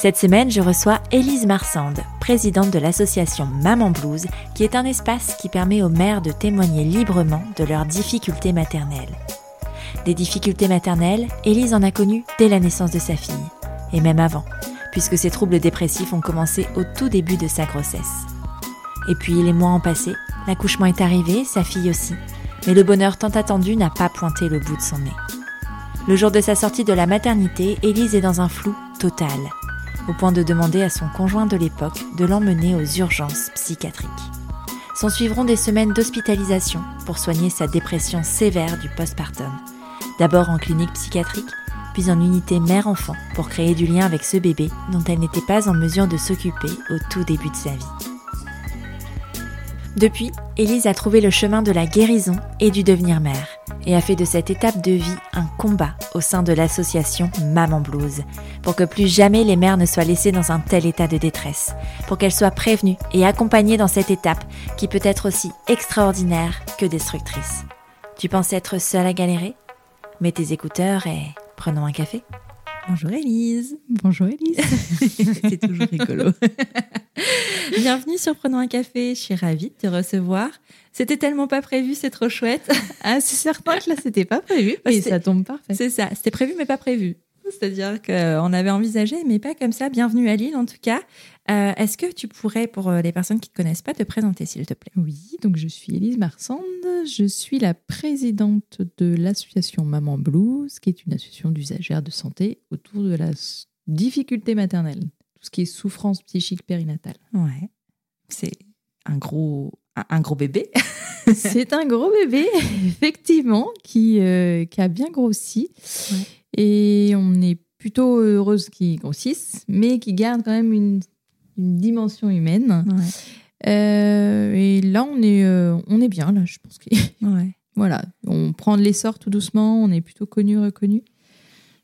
Cette semaine, je reçois Élise Marsande, présidente de l'association Maman Blues, qui est un espace qui permet aux mères de témoigner librement de leurs difficultés maternelles. Des difficultés maternelles, Élise en a connu dès la naissance de sa fille, et même avant, puisque ses troubles dépressifs ont commencé au tout début de sa grossesse. Et puis les mois ont passé, l'accouchement est arrivé, sa fille aussi, mais le bonheur tant attendu n'a pas pointé le bout de son nez. Le jour de sa sortie de la maternité, Élise est dans un flou total au point de demander à son conjoint de l'époque de l'emmener aux urgences psychiatriques. S'en suivront des semaines d'hospitalisation pour soigner sa dépression sévère du postpartum. D'abord en clinique psychiatrique, puis en unité mère-enfant pour créer du lien avec ce bébé dont elle n'était pas en mesure de s'occuper au tout début de sa vie. Depuis, Élise a trouvé le chemin de la guérison et du devenir mère et a fait de cette étape de vie un combat au sein de l'association Maman Blues, pour que plus jamais les mères ne soient laissées dans un tel état de détresse, pour qu'elles soient prévenues et accompagnées dans cette étape qui peut être aussi extraordinaire que destructrice. Tu penses être seule à galérer? Mets tes écouteurs et prenons un café. Bonjour Elise. Bonjour Elise. C'est toujours rigolo. Bienvenue sur Prenons un café. Je suis ravie de te recevoir. C'était tellement pas prévu, c'est trop chouette. Ah, c'est certain que là, c'était pas prévu. Et ça tombe parfait. C'est ça. C'était prévu, mais pas prévu. C'est-à-dire qu'on avait envisagé, mais pas comme ça. Bienvenue à Lille, en tout cas. Euh, est-ce que tu pourrais, pour euh, les personnes qui ne te connaissent pas, te présenter, s'il te plaît? Oui, donc je suis Elise Marsande. Je suis la présidente de l'association Maman Blues, qui est une association d'usagères de santé autour de la difficulté maternelle, tout ce qui est souffrance psychique périnatale. Ouais. C'est un gros, un, gros bébé. C'est un gros bébé, effectivement, qui, euh, qui a bien grossi. Et on est plutôt heureuse qu'il grossisse, mais qui garde quand même une une dimension humaine. Euh, et là, on est, euh, on est bien, là, je pense. Que... Ouais. voilà, on prend de l'essor tout doucement, on est plutôt connu, reconnu.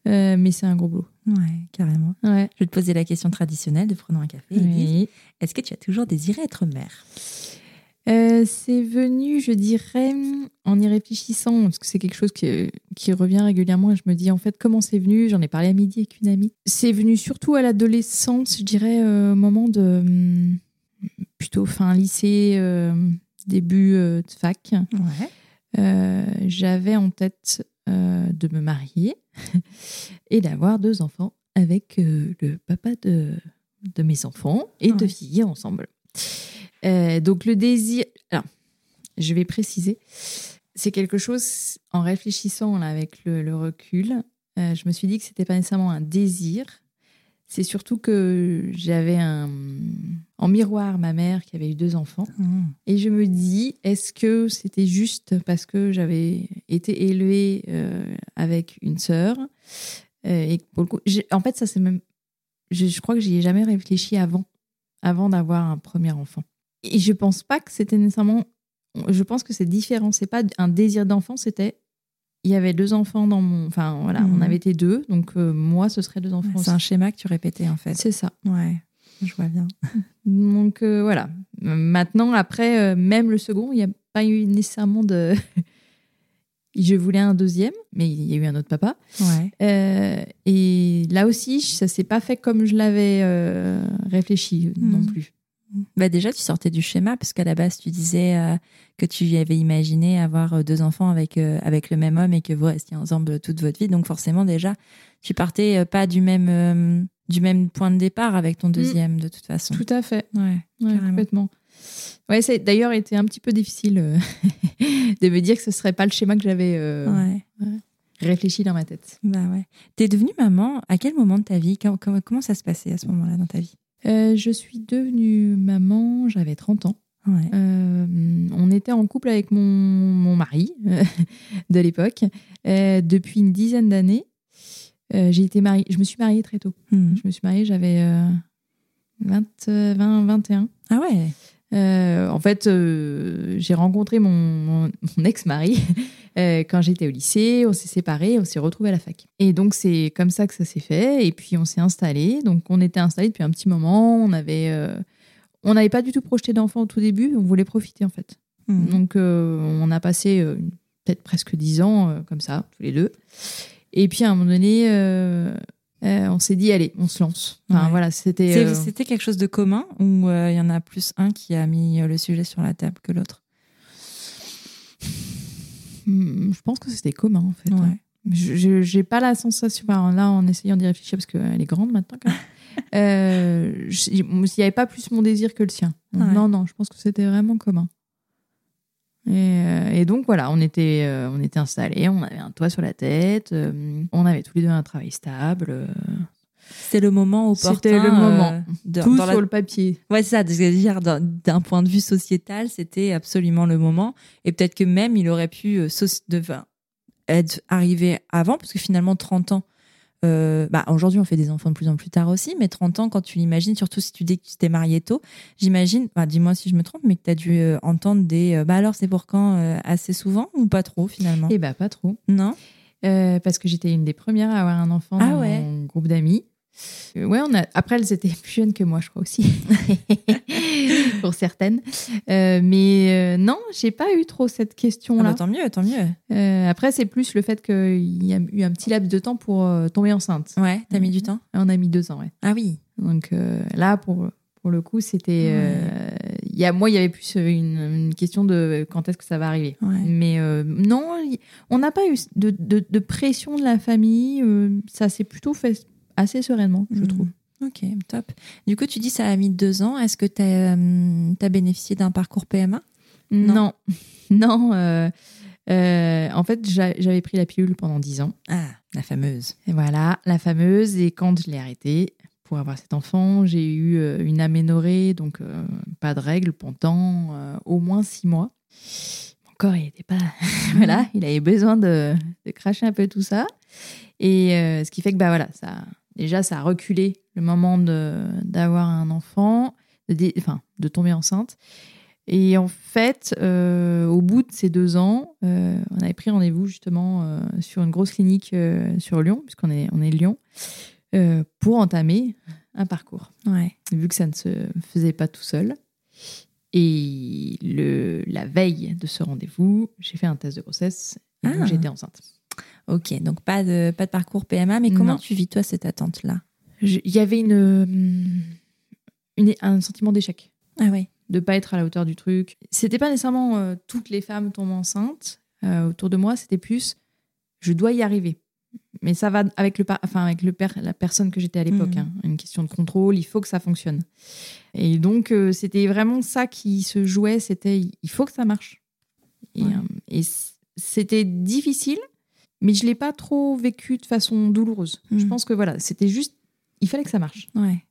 Mais c'est un gros boulot. Ouais, carrément. Ouais. Je vais te poser la question traditionnelle de prenons un café. Est-ce que tu as toujours désiré être mère? Euh, c'est venu, je dirais, en y réfléchissant, parce que c'est quelque chose qui, qui, revient régulièrement et je me dis en fait comment c'est venu? J'en ai parlé à midi avec une amie. C'est venu surtout à l'adolescence, je dirais, euh, au moment de hum, plutôt fin lycée, euh, début de fac. J'avais en tête de me marier et d'avoir deux enfants avec le papa de, de mes enfants et de vieillir ensemble. Euh, donc le désir, alors, je vais préciser, c'est quelque chose, en réfléchissant là, avec le, recul, euh, je me suis dit que c'était pas nécessairement un désir, c'est surtout que j'avais un, en miroir ma mère qui avait eu deux enfants. Mmh. Et je me dis, est-ce que c'était juste parce que j'avais été élevée euh, avec une sœur et En fait, ça c'est même. Je, je, crois que j'y ai jamais réfléchi avant, avant d'avoir un premier enfant. Et je pense pas que c'était nécessairement. Je pense que c'est différent. C'est pas un désir d'enfant, c'était. Il y avait deux enfants dans mon. Enfin, voilà, on mhm. avait été deux. Donc, euh, moi, ce serait deux enfants. c'est un schéma que tu répétais, en fait. C'est ça. Ouais, je vois bien. Donc, euh, voilà. Maintenant, après, euh, même le second, il n'y a pas eu nécessairement de. je voulais un deuxième, mais il y a eu un autre papa. Ouais. et là aussi, ça s'est pas fait comme je l'avais réfléchi non mhm. plus. Bah déjà, tu sortais du schéma, parce qu'à la base, tu disais euh, que tu avais imaginé avoir euh, deux enfants avec, euh, avec le même homme et que vous restiez ensemble toute votre vie. Donc forcément, déjà, tu partais pas du même, du même point de départ avec ton mm. deuxième, de toute façon. Tout à fait. Ouais, complètement. Ouais, c'est d'ailleurs été un petit peu difficile de me dire que ce serait pas le schéma que j'avais réfléchi dans ma tête. Bah ouais. T'es devenue maman à quel moment de ta vie? Comment, comment ça se passait à ce moment-là dans ta vie? Euh, je suis devenue maman, j'avais 30 ans. Euh, on était en couple avec mon, mon mari de l'époque euh, depuis une dizaine d'années. j'ai été mariée, je me suis mariée très tôt. Hmm. Je me suis mariée, j'avais 20, euh, 20 21. Ah ouais. Euh, en fait, euh, j'ai rencontré mon, mon- mon ex-mari euh, quand j'étais au lycée. On s'est séparés, on s'est retrouvés à la fac. Et donc, c'est comme ça que ça s'est fait. Et puis, on s'est installés. Donc, on était installés depuis un petit moment. On avait, euh, on n'avait pas du tout projeté d'enfant au tout début. On voulait profiter, en fait. Mhm. Donc, euh, on a passé peut-être presque dix ans comme ça, tous les deux. Et puis, à un moment donné, euh, on s'est dit, allez, on se lance. Enfin, Ouais. voilà, c'était. Euh, C'était quelque chose de commun ou euh, il y en a plus un qui a mis le sujet sur la table que l'autre? Je pense que c'était commun, en fait. hein. Ouais. Je je- j'ai pas la sensation, là en essayant d'y réfléchir, parce qu'elle est grande maintenant quand même, euh, il n'y avait pas plus mon désir que le sien. Donc, Ouais. Non, non, je pense que c'était vraiment commun. Et, euh, et donc voilà, on était, euh, on était installés, on avait un toit sur la tête, euh, on avait tous les deux un travail stable, C'était le moment opportun. C'était le euh, moment. de- tout la- sur le papier. Ouais, c'est ça. dire d'un point de vue sociétal, c'était absolument le moment. Et peut-être que même il aurait pu euh, de- être arrivé avant, parce que finalement 30 ans. euh, bah, aujourd'hui, on fait des enfants de plus en plus tard aussi, mais 30 ans, quand tu l'imagines, surtout si tu dis que tu t'es marié tôt, j'imagine, bah, dis-moi si je me trompe, mais que tu as dû euh, entendre des euh, bah alors c'est pour quand euh, assez souvent? ou pas trop finalement? Et bah pas trop. Non? Euh, parce que j'étais une des premières à avoir un enfant Ah dans ouais? mon groupe d'amis. Euh, ouais, on a... Après, elles étaient plus jeunes que moi, je crois aussi, pour certaines. Euh, mais euh, non, j'ai pas eu trop cette Ah question-là. bah, Tant mieux, tant mieux. Euh, après, c'est plus le fait qu'il y a eu un petit laps de temps pour euh, tomber enceinte. Ouais, t'as mis du temps? On a mis deux ans, ouais. Ah oui. Donc là, pour, pour le coup, c'était. il y a, moi, il y avait plus une, une question de quand est-ce que ça va arriver. Ouais. Mais euh, non, on n'a pas eu de, de- de pression de la famille. euh, ça s'est plutôt fait assez sereinement, je Mhm. trouve. Ok, top. Du coup, tu dis ça a mis deux ans. Est-ce que tu as, bénéficié d'un parcours PMA Non. Non, non. euh, euh, en fait, j'a- j'avais pris la pilule pendant 10 ans. Ah, la fameuse. Et voilà, la fameuse. Et quand je l'ai arrêtée pour avoir cet enfant, j'ai eu euh, une aménorrhée, donc euh, pas de règles pendant euh, au moins 6 mois. Mon corps, il était pas. voilà, il avait besoin de, de cracher un peu tout ça. Et euh, ce qui fait que, bah voilà, ça, déjà, ça a reculé le moment d'avoir un enfant, de, enfin, de tomber enceinte. Et en fait, euh, au bout de ces deux ans, euh, on avait pris rendez-vous justement euh, sur une grosse clinique sur Lyon, puisqu'on est, on est Lyon, pour entamer un parcours, Ouais. vu que ça ne se faisait pas tout seul. Et le, la veille de ce rendez-vous, j'ai fait un test de grossesse et Ah. j'étais enceinte. Ok, donc pas de, pas de parcours PMA, mais comment Non. tu vis toi cette attente-là? Il y avait une, une- un sentiment d'échec. Ah ouais. de pas être à la hauteur du truc. C'était pas nécessairement euh, toutes les femmes tombent enceintes euh, autour de moi, c'était plus je dois y arriver. Mais ça va avec le enfin avec le per- la personne que j'étais à l'époque, Mhm. hein. une question de contrôle, il faut que ça fonctionne. Et donc euh, c'était vraiment ça qui se jouait, c'était il faut que ça marche. Et, Ouais. euh, et c- c'était difficile, mais je l'ai pas trop vécu de façon douloureuse. Je Mhm. pense que voilà, c'était juste il fallait que ça marche. Ouais.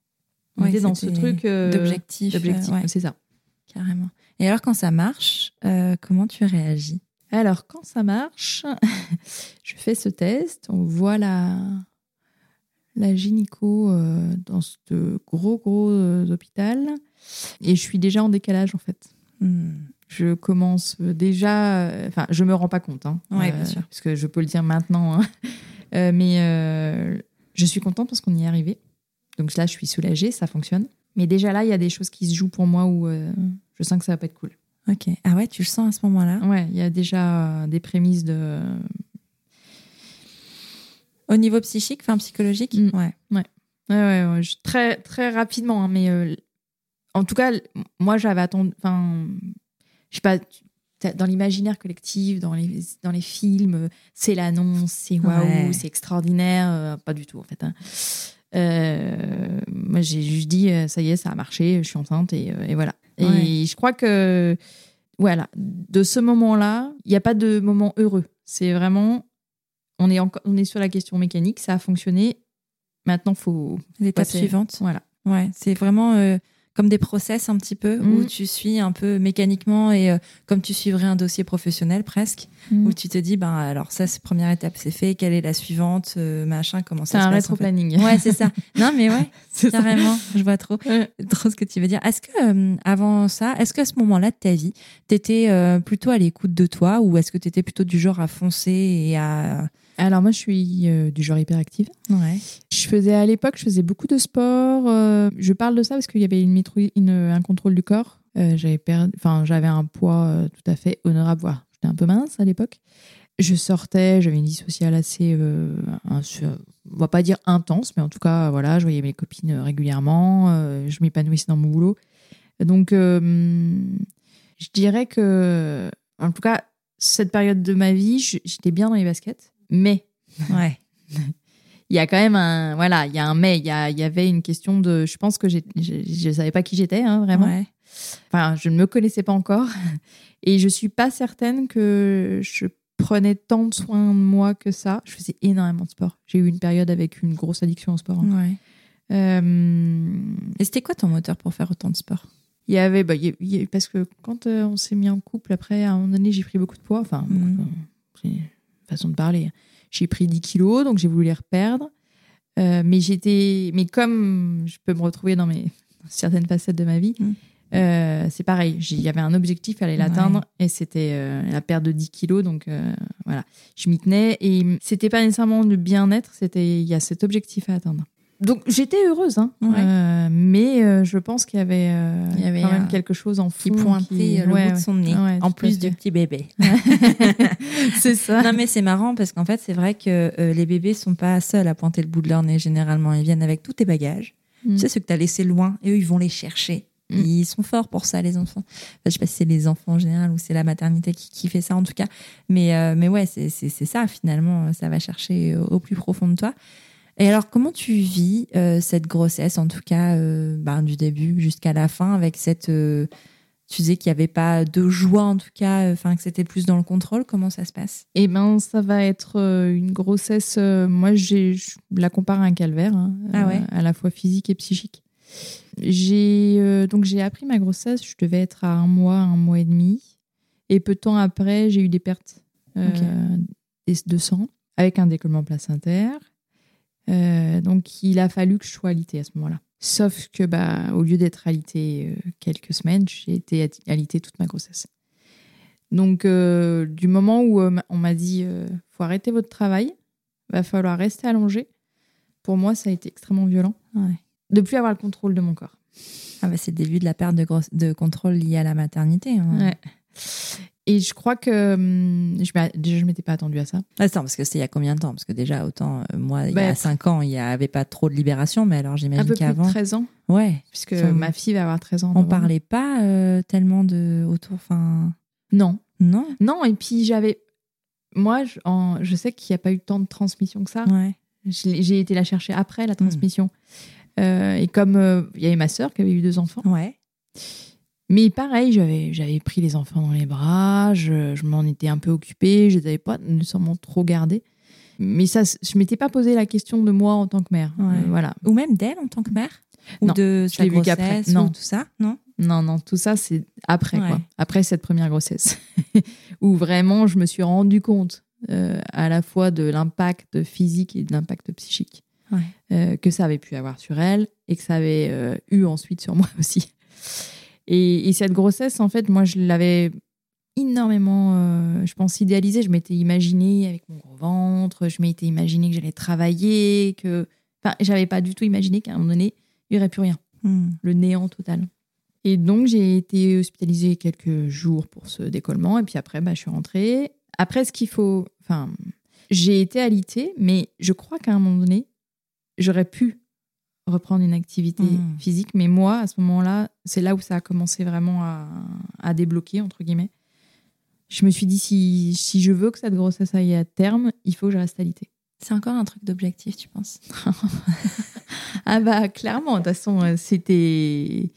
On Ouais, était dans ce truc euh, D'objectif. d'objectif, euh, ouais, c'est ça. carrément. Et alors, quand ça marche, euh, comment tu réagis? Alors, quand ça marche, je fais ce test, on voit la, la gynéco dans ce gros, gros hôpital, et je suis déjà en décalage, en fait. Hmm. Je commence déjà... euh, Enfin, je me rends pas compte, hein, Ouais, bien sûr. parce que je peux le dire maintenant, hein. Euh, mais euh, je suis contente parce qu'on y est arrivé. Donc là, je suis soulagée, ça fonctionne. Mais déjà là, il y a des choses qui se jouent pour moi où euh, je sens que ça va pas être cool. Ok. Ah ouais, tu le sens à ce moment-là? Ouais, il y a déjà euh, des prémices de Au niveau psychique, enfin psychologique? Mm. Ouais. Ouais, ouais, ouais, je- très, très rapidement. hein, mais euh, en tout cas, moi, j'avais attendu. Enfin, je sais pas, dans l'imaginaire collectif, dans les, dans les films, c'est l'annonce, c'est waouh, Ouais. c'est extraordinaire. euh, pas du tout, en fait. hein. Euh, moi, j'ai juste dit, euh, ça y est, ça a marché, je suis enceinte et, et voilà. Et Ouais. je crois que, voilà, de ce moment-là, il n'y a pas de moment heureux. C'est vraiment, on est, encore, on est sur la question mécanique, ça a fonctionné. Maintenant, faut L'étape passer- suivante Voilà. Ouais, c'est vraiment euh, comme des process un petit peu, où Mhm. tu suis un peu mécaniquement et euh, comme tu suivrais un dossier professionnel presque, Mhm. où tu te dis, ben alors ça, c'est première étape, c'est fait, quelle est la suivante, euh, machin, comment ça se un passe. en fait. Ouais, c'est ça. Non, mais ouais, C'est ça. carrément, je vois trop, trop ce que tu veux dire. Est-ce que, euh, avant ça, est-ce qu'à ce moment-là de ta vie, t'étais plutôt à l'écoute de toi ou est-ce que t'étais plutôt du genre à foncer et à. Alors moi, je suis euh, du genre hyperactive. Ouais. Je faisais à l'époque, je faisais beaucoup de sport. euh, je parle de ça parce qu'il y avait une, une- un contrôle du corps. Euh, j'avais perdu, enfin, j'avais un poids tout à fait honorable. Voilà, J'étais un peu mince à l'époque. Je sortais, j'avais une vie sociale assez, un- on va pas dire intense, mais en tout cas, voilà, je voyais mes copines régulièrement. je m'épanouissais dans mon boulot. Donc, je dirais que, en tout cas, cette période de ma vie, j'étais bien dans les baskets, mais Ouais. il y a quand même un voilà il y a un mais il y, a- il y avait une question de je pense que je je savais pas qui j'étais hein, vraiment Ouais. enfin je ne me connaissais pas encore et je suis pas certaine que je prenais tant de soin de moi que ça je faisais énormément de sport j'ai eu une période avec une grosse addiction au sport hein. Ouais. Euh, Et c'était quoi ton moteur pour faire autant de sport? Il y avait bah, il y a- parce que quand euh, on s'est mis en couple après à un moment donné j'ai pris beaucoup de poids enfin Mhm. beaucoup, façon de parler. J'ai pris 10 kilos donc j'ai voulu les reperdre. Euh, mais j'étais mais comme je peux me retrouver dans mes dans certaines facettes de ma vie Mhm. euh, c'est pareil. Il y avait un objectif fallait l'atteindre et c'était euh, la perte de 10 kilos. Donc voilà. Je m'y tenais et c'était pas nécessairement du bien-être. C'était il y a cet objectif à atteindre donc j'étais heureuse hein. Ouais. Euh, mais euh, je pense qu'il y avait, euh, Il y avait quand même quelque chose en Qui fond pointait qui- le ouais, bout de son nez, ouais, en plus du petit bébé. c'est ça non mais c'est marrant parce qu'en fait c'est vrai que les bébés sont pas seuls à pointer le bout de leur nez généralement. Ils viennent avec tous tes bagages. Mm. Tu sais ceux que t'as laissés loin et eux ils vont les chercher. Mm. Ils sont forts pour ça les enfants. Enfin, je sais pas si c'est les enfants en général ou c'est la maternité qui, qui fait ça en tout cas. Mais mais ouais c'est ça finalement ça va chercher au plus profond de toi. Et alors comment tu vis euh, cette grossesse en tout cas euh, ben, du début jusqu'à la fin avec cette euh, tu disais qu'il n'y avait pas de joie en tout cas, enfin que c'était plus dans le contrôle. Comment ça se passe? Eh ben, ça va être une grossesse. moi, je la compare à un calvaire, hein, Ah ouais. à la fois physique et psychique. J'ai donc j'ai appris ma grossesse. Je devais être à un mois, un mois et demi, et peu de temps après, j'ai eu des pertes de sang avec un décollement placentaire. Euh, donc, il a fallu que je sois alitée à ce moment-là. Sauf que, bah, au lieu d'être alitée euh, quelques semaines, j'ai été alitée toute ma grossesse. Donc, euh, du moment où on m'a dit euh, faut arrêter votre travail, va falloir rester allongé, pour moi, ça a été extrêmement violent Ouais. de plus avoir le contrôle de mon corps. Ah bah c'est le début de la perte de, contrôle liée à la maternité. hein. Ouais. Et je crois que hum, je je m'étais pas attendue à ça. Attends, parce que c'est il y a combien de temps? Parce que déjà, autant, euh, moi, il y Bah, a 5 ans, il n'y avait pas trop de libération, mais alors Un j'imagine peu plus de qu'avant. 13 ans, Ouais. puisque ma fille va avoir 13 ans. On novembre. parlait pas euh, tellement de autour. Enfin. Non. Non? Non, et puis j'avais. Moi, je, en- je sais qu'il n'y a pas eu tant de transmission que ça. Ouais. J'ai été la chercher après la transmission. Euh, et comme euh, il y avait ma sœur qui avait eu deux enfants, Ouais. Mais pareil, j'avais j'avais pris les enfants dans les bras, je, je m'en étais un peu occupée, je les avais pas nécessairement trop gardés. Mais ça, je m'étais pas posé la question de moi en tant que mère. Ouais. Euh, voilà. Ou même d'elle en tant que mère Ou Non, de sa grossesse Non. ou tout ça Non? Non, non, tout ça, c'est après, Ouais. quoi. Après cette première grossesse. où vraiment, je me suis rendu compte euh, à la fois de l'impact physique et de l'impact psychique Ouais. euh, que ça avait pu avoir sur elle et que ça avait eu ensuite sur moi aussi. Et, et cette grossesse, en fait, moi, je l'avais énormément, euh, je pense, idéalisée. Je m'étais imaginée avec mon gros ventre, je m'étais imaginé que j'allais travailler, que. Enfin, j'avais pas du tout imaginé qu'à un moment donné, il n'y aurait plus rien Hmm. le néant total. Et donc, j'ai été hospitalisée quelques jours pour ce décollement. Et puis après, bah, je suis rentrée. Après, ce qu'il faut. Enfin, j'ai été alitée, mais je crois qu'à un moment donné, j'aurais pu reprendre une activité Mhm. physique. Mais moi, à ce moment-là, c'est là où ça a commencé vraiment à, à débloquer, entre guillemets. Je me suis dit, si, si je veux que cette grossesse aille à terme, il faut que je reste alitée. C'est encore un truc d'objectif, tu penses? Ah bah clairement, de toute façon, euh, c'était...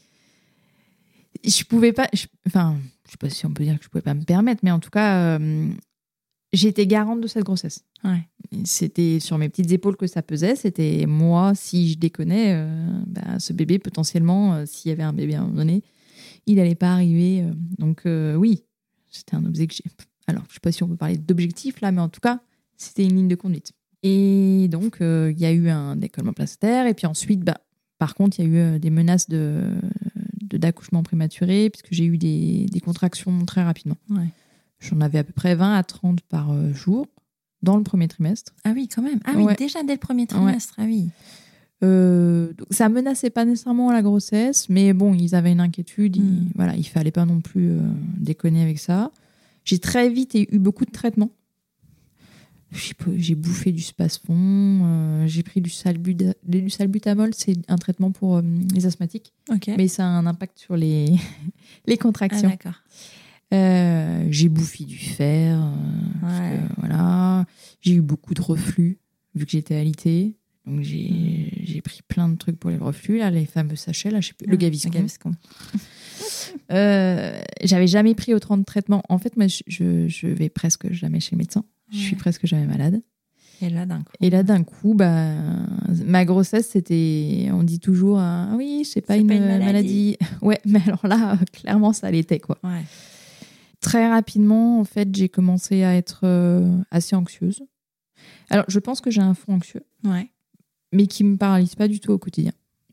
Je pouvais pas... je- Enfin, je sais pas si on peut dire que je pouvais pas me permettre, mais en tout cas, euh, j'étais garante de cette grossesse. Ouais. C'était sur mes petites épaules que ça pesait. C'était moi, si je déconnais, euh, bah, ce bébé, potentiellement, euh, s'il y avait un bébé à un moment donné, il n'allait pas arriver. euh. donc, oui, c'était un objectif. Alors, je ne sais pas si on peut parler d'objectif là, mais en tout cas, c'était une ligne de conduite. Et donc, il y a eu un décollement placentaire. Et puis ensuite, bah, par contre, il y a eu des menaces de d'accouchement prématuré, puisque j'ai eu des, des contractions très rapidement. Ouais. J'en avais à peu près 20 à 30 par jour dans le premier trimestre. Ah oui, quand même. Ah oui, Ouais. déjà dès le premier trimestre. Ah oui. Euh, donc ça menaçait pas nécessairement la grossesse, mais bon, ils avaient une inquiétude. il- Mm. voilà, il fallait pas non plus euh, déconner avec ça. J'ai très vite eu beaucoup de traitements. J'ai bouffé du spasfon, euh, j'ai pris du, salbutamol, c'est un traitement pour les asthmatiques, mais ça a un impact sur les, les ah, contractions. d'accord. Euh, j'ai bouffé du fer, euh, parce Ouais. que, voilà. J'ai eu beaucoup de reflux, vu que j'étais alitée. Donc j'ai j'ai pris plein de trucs pour les reflux, là, les fameux sachets, là, je sais plus, le Gaviscon. Le Gaviscon. Euh, J'avais jamais pris autant de traitements. En fait, moi, je, je, vais presque jamais chez le médecin. Je suis Ouais. presque jamais malade. Et là, d'un coup. Et là, d'un coup, bah, ma grossesse, c'était. On dit toujours, ah oui, c'est pas, une, pas une maladie. maladie. Ouais, mais alors là, clairement, ça l'était, quoi. Ouais. Très rapidement, en fait, j'ai commencé à être euh, assez anxieuse. Alors, je pense que j'ai un fond anxieux, Ouais. mais qui me paralyse pas du tout au quotidien.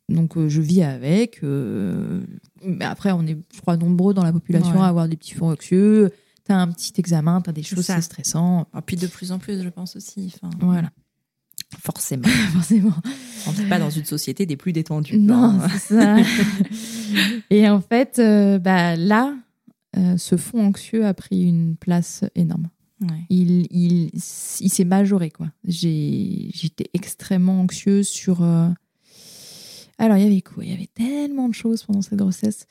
Donc, euh, je vis avec. euh, mais après, on est, je crois, nombreux dans la population Ouais. à avoir des petits fonds anxieux. T'as un petit examen, t'as des C'est choses, c'est stressant. Et puis de plus en plus, je pense aussi. Voilà, Forcément. forcément. On ne vit pas dans une société des plus détendues. Non, Hein. c'est ça. Et en fait, bah, là, euh, ce fond anxieux a pris une place énorme. Ouais. il, il, il s'est majoré quoi. J'étais extrêmement anxieuse sur. euh, Alors il y avait quoi? Il y avait tellement de choses pendant cette grossesse.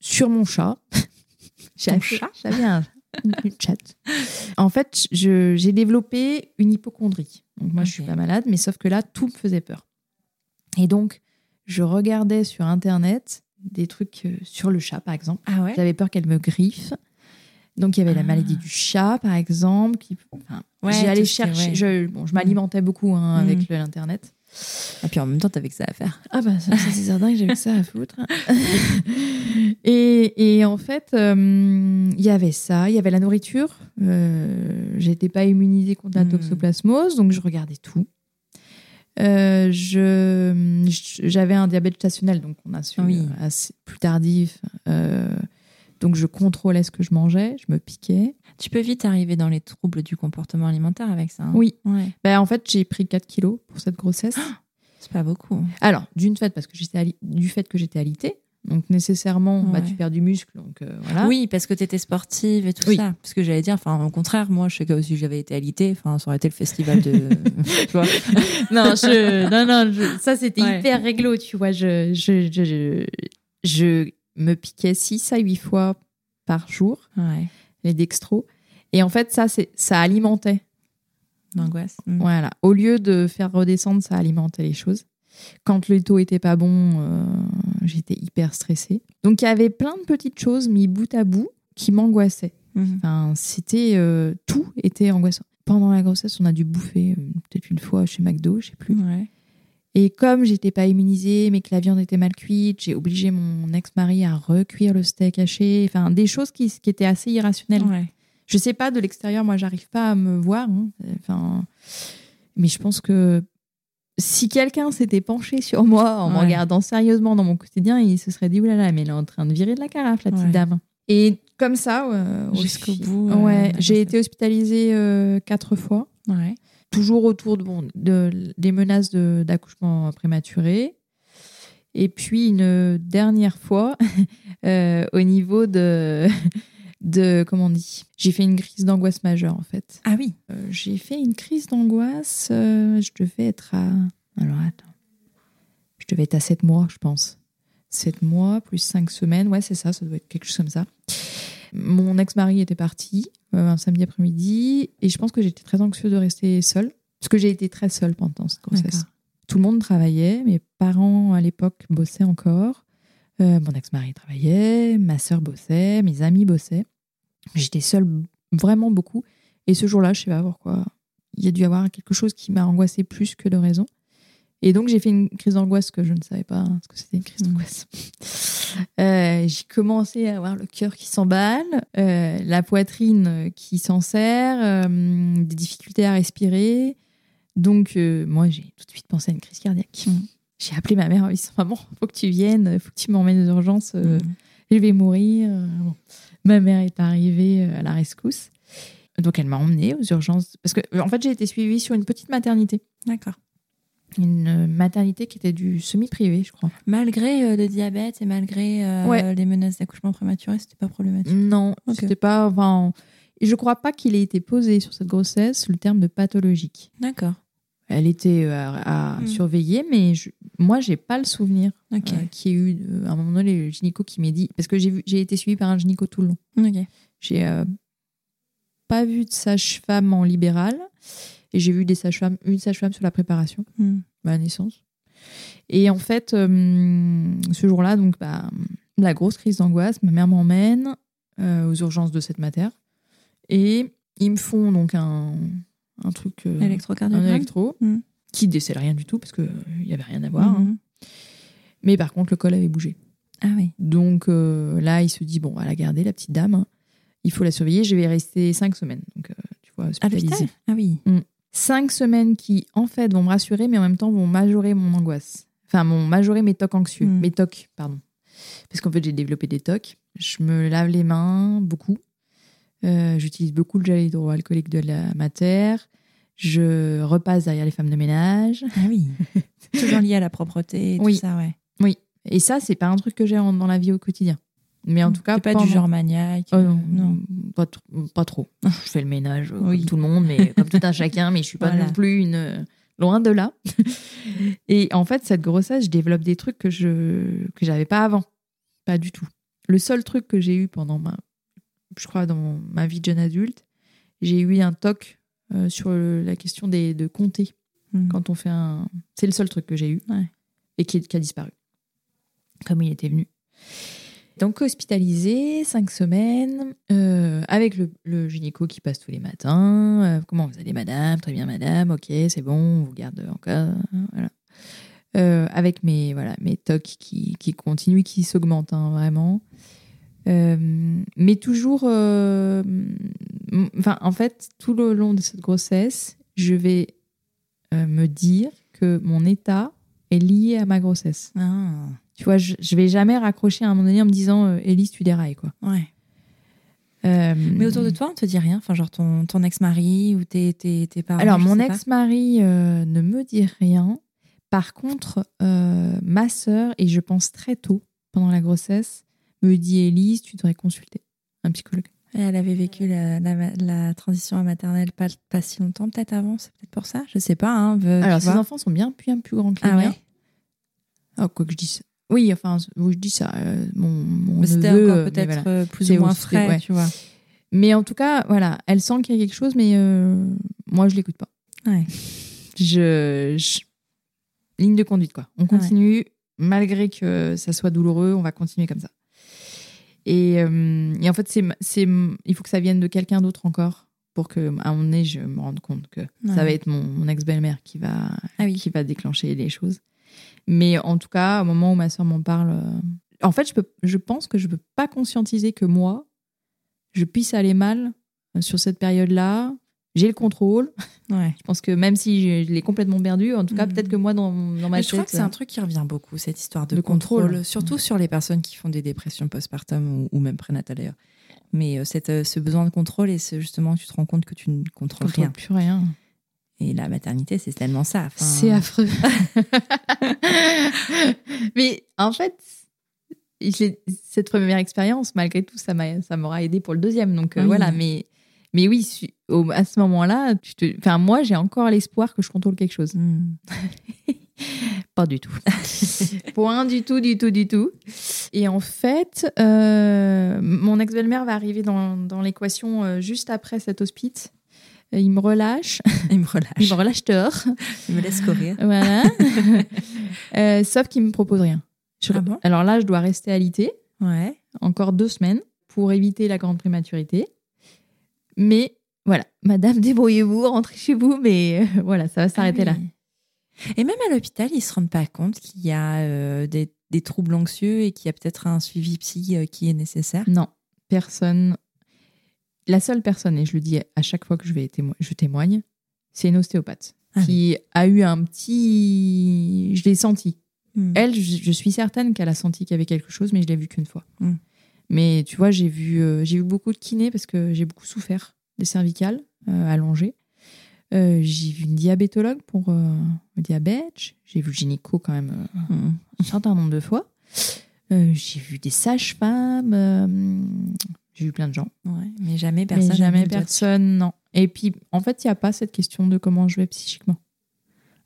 Sur mon chat. J'avais chat? J'avais un une chatte. En fait, j'ai développé une hypochondrie. Donc moi, je suis pas malade, mais sauf que là, tout me faisait peur. Et donc, je regardais sur Internet des trucs euh, sur le chat, par exemple. Ah ouais J'avais peur qu'elle me griffe. Donc il y avait la Ah. maladie du chat, par exemple. Qui, enfin, Ouais, est- chercher. ouais. Je, bon, je m'alimentais beaucoup hein, Mm. avec l'internet. Et puis en même temps, t'avais que ça à faire. Ah bah ça, c'est certain que j'avais que ça à foutre. et, et en fait, euh, il y avait ça, il y avait la nourriture. Euh, J'étais pas immunisée contre la Mm. toxoplasmose, donc je regardais tout. Euh, J'avais un diabète stationnel, donc on a su Oui. euh, assez plus tardif. Euh, donc je contrôlais ce que je mangeais, je me piquais. Tu peux vite arriver dans les troubles du comportement alimentaire avec ça. hein. Oui, Ouais. ben, en fait j'ai pris 4 kilos pour cette grossesse. C'est pas beaucoup. Alors, d'une fait, parce que j'étais du fait que j'étais alitée, donc nécessairement, bah, tu perds du muscle, donc euh, voilà. Oui, parce que tu étais sportive et tout Oui. ça. Parce que j'allais dire, enfin, au contraire, moi, je sais que si j'avais été alitée, enfin, ça aurait été le festival de. tu vois non, je, non, non, je- ça c'était Ouais. hyper réglo, tu vois. Je, je, je, je, me piquais 6 à 8 fois par jour, Ouais. les dextros. Et en fait, ça, ça alimentait. L'angoisse. Mm. Voilà. Au lieu de faire redescendre, ça alimentait les choses. Quand le taux était pas bon, euh, j'étais hyper stressée. Donc il y avait plein de petites choses mis bout à bout qui m'angoissaient. Mhm. Enfin, c'était euh, tout était angoissant. Pendant la grossesse, on a dû bouffer euh, peut-être une fois chez McDo, je sais plus. Ouais. Et comme j'étais pas immunisée, mais que la viande était mal cuite, j'ai obligé mon ex-mari à recuire le steak haché. Enfin, des choses qui, qui étaient assez irrationnelles. Ouais. Je sais pas de l'extérieur, moi, j'arrive pas à me voir. hein. Enfin, mais je pense que si quelqu'un s'était penché sur moi en me Ouais. regardant sérieusement dans mon quotidien, il se serait dit oulala, mais elle est en train de virer de la carafe, la petite Ouais. dame. Et comme ça, euh, au Jusqu'au bout, euh, ouais, j'ai été hospitalisée euh, quatre fois Ouais. toujours autour de, bon, de- des menaces de- d'accouchement prématuré. Et puis une dernière fois, euh, au niveau de, de. Comment on dit? J'ai fait une crise d'angoisse majeure, en fait. Ah oui. Euh, J'ai fait une crise d'angoisse. euh, je devais être à. Alors, attends. Je devais être à 7 mois, je pense. 7 mois plus 5 semaines. Ouais, c'est ça, ça doit être quelque chose comme ça. Mon ex-mari était parti euh, un samedi après-midi et je pense que j'étais très anxieuse de rester seule parce que j'ai été très seule pendant cette grossesse. Tout le monde travaillait, mes parents à l'époque bossaient encore, euh, mon ex-mari travaillait, ma sœur bossait, mes amis bossaient. J'étais seule vraiment beaucoup et ce jour-là, je sais pas pourquoi, il y a dû y avoir quelque chose qui m'a angoissée plus que de raison. Et donc, j'ai fait une crise d'angoisse que je ne savais pas hein, ce que c'était une crise Mm. d'angoisse. Euh, j'ai commencé à avoir le cœur qui s'emballe, euh, la poitrine qui s'en serre, euh, des difficultés à respirer. Donc, moi, j'ai tout de suite pensé à une crise cardiaque. Mm. J'ai appelé ma mère en lui disant Maman, faut que tu viennes, faut que tu m'emmènes aux urgences, euh, Mm. je vais mourir. Euh, bon. Ma mère est arrivée euh, à la rescousse. Donc, elle m'a emmenée aux urgences. Parce que, en fait, j'ai été suivie sur une petite maternité. D'accord. Une maternité qui était du semi-privé, je crois. Malgré euh, le diabète et malgré euh, Ouais. les menaces d'accouchement prématuré, c'était pas problématique. Non, Ok. c'était pas. Enfin, je crois pas qu'il ait été posé sur cette grossesse le terme de pathologique. D'accord. Elle était euh, à, à Mm. surveiller, mais je, moi, j'ai pas le souvenir Ok. euh, qu'il y ait eu euh, à un moment donné le gynéco qui m'ait dit. Parce que j'ai été suivie par un gynéco tout le long. Ok. J'ai euh, pas vu de sage-femme en libéral et j'ai vu des sages-femmes, une sage-femme sur la préparation Mm. à la naissance. Et en fait, euh, ce jour-là, donc, bah, la grosse crise d'angoisse, ma mère m'emmène euh, aux urgences de cette mater et ils me font donc un, un truc, euh, un Électrocardiogramme. électro, Mm. qui décèle rien du tout parce qu'il n'y avait rien à voir. hein. Mhm. Mais par contre, le col avait bougé. Ah oui. Donc euh, là, il se dit bon, à la garder, la petite dame. hein. Il faut la surveiller. Je vais rester cinq semaines. Donc, euh, tu vois, hospitalisée. l'hôpital Ah oui. cinq semaines qui, en fait, vont me rassurer, mais en même temps vont majorer mon angoisse. Enfin, vont majorer mes tocs anxieux. Mm. Mes tocs, pardon. Parce qu'en fait, j'ai développé des tocs. Je me lave les mains beaucoup. Euh, J'utilise beaucoup le gel hydroalcoolique de la mater. Je repasse derrière les femmes de ménage. Ah oui. Toujours lié à la propreté et Oui. tout ça, ouais. Et ça, c'est pas un truc que j'ai dans la vie au quotidien. Mais en tout cas, pas pendant- du genre maniaque. Oh non, non. Pas, tr- pas trop. Je fais le ménage euh, Oui. comme tout le monde, mais comme tout un chacun, mais je suis pas Voilà. non plus une. euh, Loin de là. Et en fait, cette grossesse, je développe des trucs que je que j'avais pas avant. Pas du tout. Le seul truc que j'ai eu pendant ma. Je crois dans ma vie de jeune adulte, j'ai eu un toc euh, sur le- la question des, de compter Mm. quand on fait un. C'est le seul truc que j'ai eu Ouais. et qui, qui a disparu, comme il était venu. Donc hospitalisé, cinq semaines, euh, avec le, le gynéco qui passe tous les matins. Euh, comment vous allez, madame? Très bien, madame. Ok, c'est bon, on vous garde encore. Voilà. Euh, avec mes voilà mes tocs qui, qui continuent, qui s'augmentent hein, vraiment. Euh, mais toujours, euh, enfin, en fait, tout le long de cette grossesse, je vais euh, me dire que mon état est lié à ma grossesse. Ah, Tu vois, je, je vais jamais raccrocher à un moment donné en me disant Élise, tu dérailles, quoi. ouais. Mais autour de toi, on te dit rien? Enfin, genre ton, ton ex-mari ou tes, tes, tes parents Alors, mon ex-mari ne me dit rien. Par contre, ma sœur, et je pense très tôt pendant la grossesse, me dit Élise, tu devrais consulter un psychologue. Elle avait vécu la, la, la transition à maternelle pas, pas si longtemps, peut-être avant, c'est peut-être pour ça, je sais pas. Hein, Alors, ses enfants sont bien, bien plus grands que les Ah miens. ouais Ah, quoi que je dise. Oui, enfin, je dis ça. euh, mon mon C'était encore euh, peut-être voilà. euh, plus C'est ou moins frais, ouais. tu vois. Mais en tout cas, voilà, elle sent qu'il y a quelque chose, mais euh, moi, je l'écoute pas. Ouais. Je, je- Ligne de conduite, quoi. On continue, malgré que ça soit douloureux, on va continuer comme ça. Et, euh, et en fait, c'est, c'est, il faut que ça vienne de quelqu'un d'autre encore pour que, à un moment donné, je me rende compte que Ouais. ça va être mon, mon ex-belle-mère qui va, Ah oui. qui va déclencher les choses. Mais en tout cas, au moment où ma soeur m'en parle, euh, en fait, je, peux, je pense que je ne peux pas conscientiser que moi, je puisse aller mal euh, sur cette période-là. J'ai le contrôle. Ouais. Je pense que même si je, l'ai complètement perdu, en tout cas, Mhm. peut-être que moi, dans, dans ma Mais tête. je crois que c'est euh, un truc qui revient beaucoup, cette histoire de, de contrôle, contrôle. surtout sur les personnes qui font des dépressions postpartum ou, ou même prénatales d'ailleurs. Mais euh, cette, euh, ce besoin de contrôle et ce, justement, tu te rends compte que tu ne contrôles contrôle rien. plus rien. Et la maternité, c'est tellement ça. Enfin, C'est affreux. Mais en fait, cette première expérience, malgré tout, ça m'a- ça m'aura aidé pour le deuxième. Donc euh, voilà, mais, mais oui, au- à ce moment-là, tu te, enfin, moi, j'ai encore l'espoir que je contrôle quelque chose. Hmm. Pas du tout. Point du tout, du tout, du tout. Et en fait, euh, mon ex-belle-mère va arriver dans, dans l'équation euh, juste après cet hospice. Euh, Il me relâche, Il me relâche. il me relâche tort. Il me laisse courir. Voilà. Euh, sauf qu'il me propose rien. Je- Ah bon? Alors là, je dois rester alité Ouais. encore deux semaines pour éviter la grande prématurité. Mais voilà, madame, débrouillez-vous, rentrez chez vous, mais euh, voilà, ça va s'arrêter Ah là. oui. Et même à l'hôpital, ils se rendent pas compte qu'il y a euh, des, des troubles anxieux et qu'il y a peut-être un suivi psy euh, qui est nécessaire? Non, personne. La seule personne, et je le dis à chaque fois que je, vais témo- je témoigne, c'est une ostéopathe Ah qui a eu un petit. Je l'ai senti. Hmm. Elle, je, je suis certaine qu'elle a senti qu'il y avait quelque chose, mais je l'ai vu qu'une fois. Mm. Mais tu vois, j'ai vu, euh, j'ai vu beaucoup de kinés parce que j'ai beaucoup souffert des cervicales euh, allongées. Euh, j'ai vu une diabétologue pour le diabète. J'ai vu le gynéco quand même Hmm. un certain nombre de fois. J'ai vu des sages-femmes. j'ai vu plein de gens. Ouais, mais jamais personne. mais jamais personne, non. Et puis, en fait, il n'y a pas cette question de comment je vais psychiquement.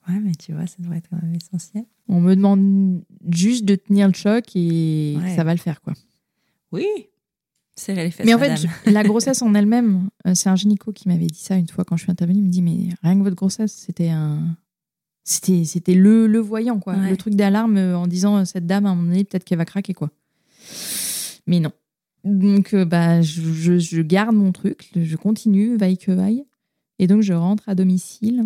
Ouais, mais tu vois, ça devrait être quand même essentiel. On me demande juste de tenir le choc et Ouais. ça va le faire, quoi. Oui. C'est les fesses, Mais en fait, je- la grossesse en elle-même, euh, c'est un gynéco qui m'avait dit ça une fois quand je suis intervenue. Il me dit, mais rien que votre grossesse, c'était un. C'était, c'était le, le voyant, quoi. Ouais. Le truc d'alarme euh, en disant, euh, cette dame, à un moment donné, peut-être qu'elle va craquer, quoi. Mais non. Donc, bah, je, je- je garde mon truc, je continue, vaille que vaille. Et donc, je rentre à domicile.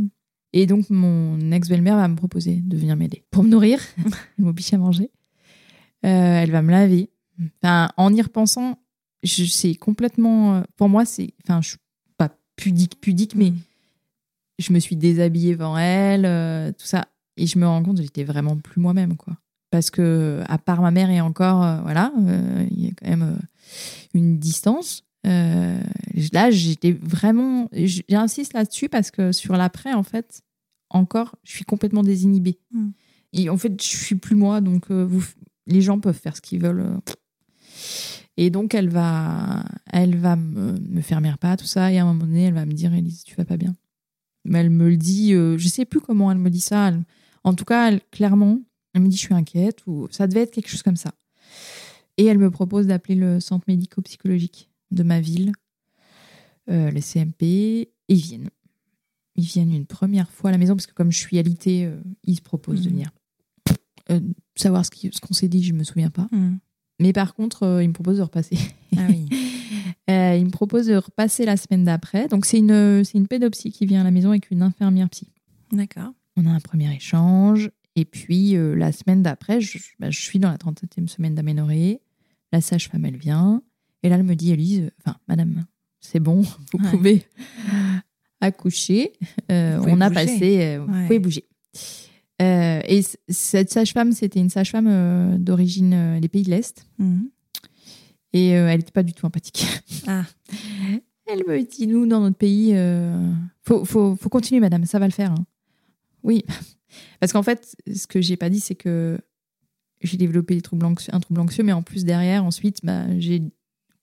Et donc, mon ex-belle-mère va me proposer de venir m'aider pour me nourrir. Elle m'oblige à manger. Euh, elle va me laver. Enfin, en y repensant, c'est complètement euh, pour moi c'est enfin je suis pas pudique pudique mais Hmm. je me suis déshabillée devant elle euh, tout ça et je me rends compte que j'étais vraiment plus moi-même quoi parce que à part ma mère et encore euh, voilà il y a quand même une distance euh, là j'étais vraiment j'insiste là-dessus parce que sur l'après en fait encore je suis complètement désinhibée Mm. et en fait je suis plus moi donc euh, vous les gens peuvent faire ce qu'ils veulent. Et donc elle va elle va me, me faire mes repas tout ça. Et à un moment donné elle va me dire Élise tu vas pas bien. Mais elle me le dit euh, je sais plus comment elle me dit ça. Elle- en tout cas elle, clairement elle me dit je suis inquiète ou ça devait être quelque chose comme ça. Et elle me propose d'appeler le centre médico-psychologique de ma ville euh, le CMP et ils viennent. Ils viennent une première fois à la maison parce que comme je suis alitée euh, ils se proposent de Mhm. venir. Euh, savoir ce qu'on s'est dit je me souviens pas. Hmm. Mais par contre euh, ils me proposent de repasser Ah oui. euh, il me propose de repasser la semaine d'après. Donc, c'est une, c'est une pédopsie qui vient à la maison avec une infirmière psy. D'accord. On a un premier échange. Et puis, euh, la semaine d'après, je, bah, je suis dans la 37e semaine d'aménorrhée. La sage-femme, elle vient. Et là, elle me dit, Elise, enfin, madame, c'est bon, vous Ouais. pouvez accoucher. Vous on a passé, vous pouvez bouger. Euh, et cette sage-femme, c'était une sage-femme euh, d'origine euh, des pays de l'Est. Hmm. Et elle n'était pas du tout empathique. Ah. Elle me dit, nous, dans notre pays, faut, faut, faut continuer, madame, ça va le faire. hein. Oui. Parce qu'en fait, ce que j'ai pas dit, c'est que j'ai développé des troubles anxieux, un trouble anxieux, mais en plus, derrière, ensuite, bah, j'ai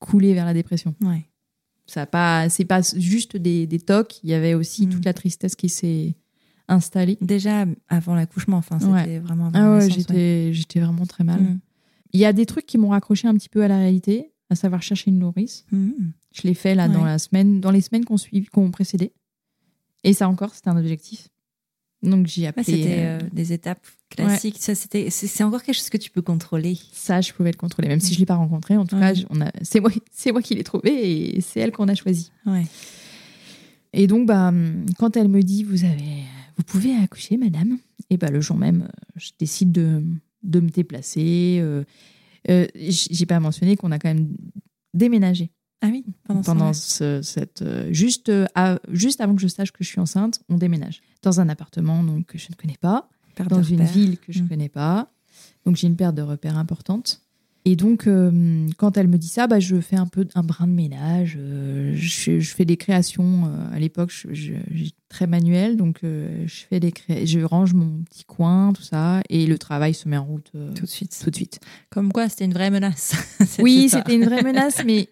coulé vers la dépression. Ouais. Ça a pas, c'est pas juste des, des tocs, il y avait aussi Mm. toute la tristesse qui s'est installée. Déjà avant l'accouchement, enfin, c'était Ouais. vraiment. Ah ouais, j'étais, j'étais vraiment très mal. Hmm. Il y a des trucs qui m'ont raccroché un petit peu à la réalité, à savoir chercher une nourrice. Hmm. Je l'ai fait là dans Ouais. la semaine, dans les semaines qu'on suivi, qu'on précédé. Et ça encore, c'était un objectif. Donc Ouais, appelé. c'était euh, euh, des étapes classiques. Ça, c'était, c'est, encore quelque chose que tu peux contrôler. Ça, je pouvais le contrôler, même si je l'ai pas rencontré. En tout Ouais. cas, on a, c'est moi, c'est moi qui l'ai trouvé et c'est elle qu'on a choisi. Ouais. Et donc, bah, hum, quand elle me dit, vous avez, vous pouvez accoucher, madame. Et bah, le jour même, euh, je décide de, de me déplacer. Euh, euh, j'ai pas mentionné qu'on a quand même déménagé. Ah oui, pendant, ce pendant temps-là. ce- cette euh, juste euh, à- juste avant que je sache que je suis enceinte, on déménage dans un appartement donc que je ne connais pas, dans une ville que je ne Mm. connais pas. Donc j'ai une perte de repères importante. Et donc euh, quand elle me dit ça, bah, je fais un peu un brin de ménage. euh, je, je fais des créations. euh, à l'époque, je, très manuel, donc je fais des cré- je range mon petit coin, tout ça, et le travail se met en route Tout de suite. tout de suite. Comme quoi, c'était une vraie menace. Oui, c'était une vraie menace, mais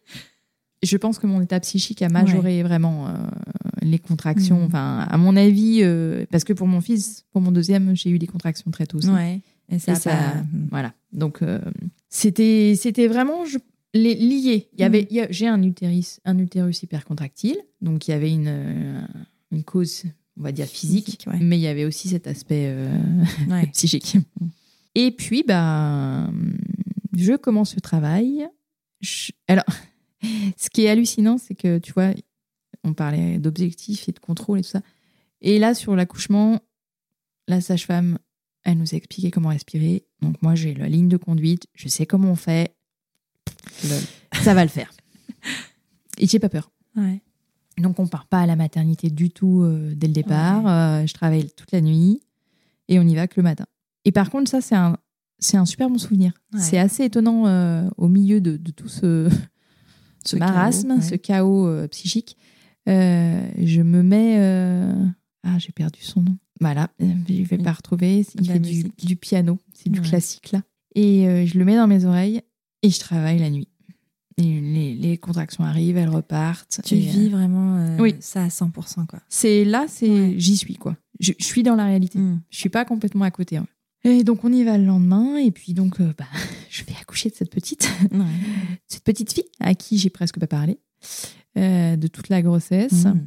je pense que mon état psychique a majoré vraiment les contractions. Mhm. Enfin, à mon avis, parce que pour mon fils, pour mon deuxième, j'ai eu des contractions très tôt. aussi. Ouais. Et ça, Et a ça- pas- Voilà. Donc, euh, c'était, c'était vraiment je, les, lié. Il y avait, a- j'ai un utérus, un utérus hypercontractile, donc il y avait une, euh, une cause, on va dire physique, Physique, ouais. mais il y avait aussi cet aspect euh, Ouais. psychique. Et puis, bah, je commence le travail. Je- Alors, ce qui est hallucinant, c'est que, tu vois, on parlait d'objectifs et de contrôle et tout ça. Et là, sur l'accouchement, la sage-femme, elle nous a expliqué comment respirer. Donc moi, j'ai la ligne de conduite, je sais comment on fait. Ça va le faire. Et j'ai pas peur. Ouais. Donc on part pas à la maternité du tout euh, dès le départ. Euh, je travaille toute la nuit et on y va que le matin. Et par contre, ça, c'est un, c'est un super bon souvenir. Ouais. C'est assez étonnant euh, au milieu de, de tout ce, ce Ce marasme, chaos, ouais. ce chaos euh, psychique. Euh, je me mets. Ah, j'ai perdu son nom. Voilà, euh, je vais pas retrouver. Il fait du, du piano, c'est du Ouais. classique là. Et euh, je le mets dans mes oreilles et je travaille la nuit. Et les, les contractions arrivent, elles repartent. Tu vis vraiment euh, oui. ça à 100%. Quoi. c'est là, c'est Ouais. j'y suis quoi. Je, je suis dans la réalité. Mm. Je suis pas complètement à côté. hein. Et donc on y va le lendemain et puis donc euh, bah, je vais accoucher de cette petite Ouais. cette petite fille à qui j'ai presque pas parlé euh, de toute la grossesse. Mm.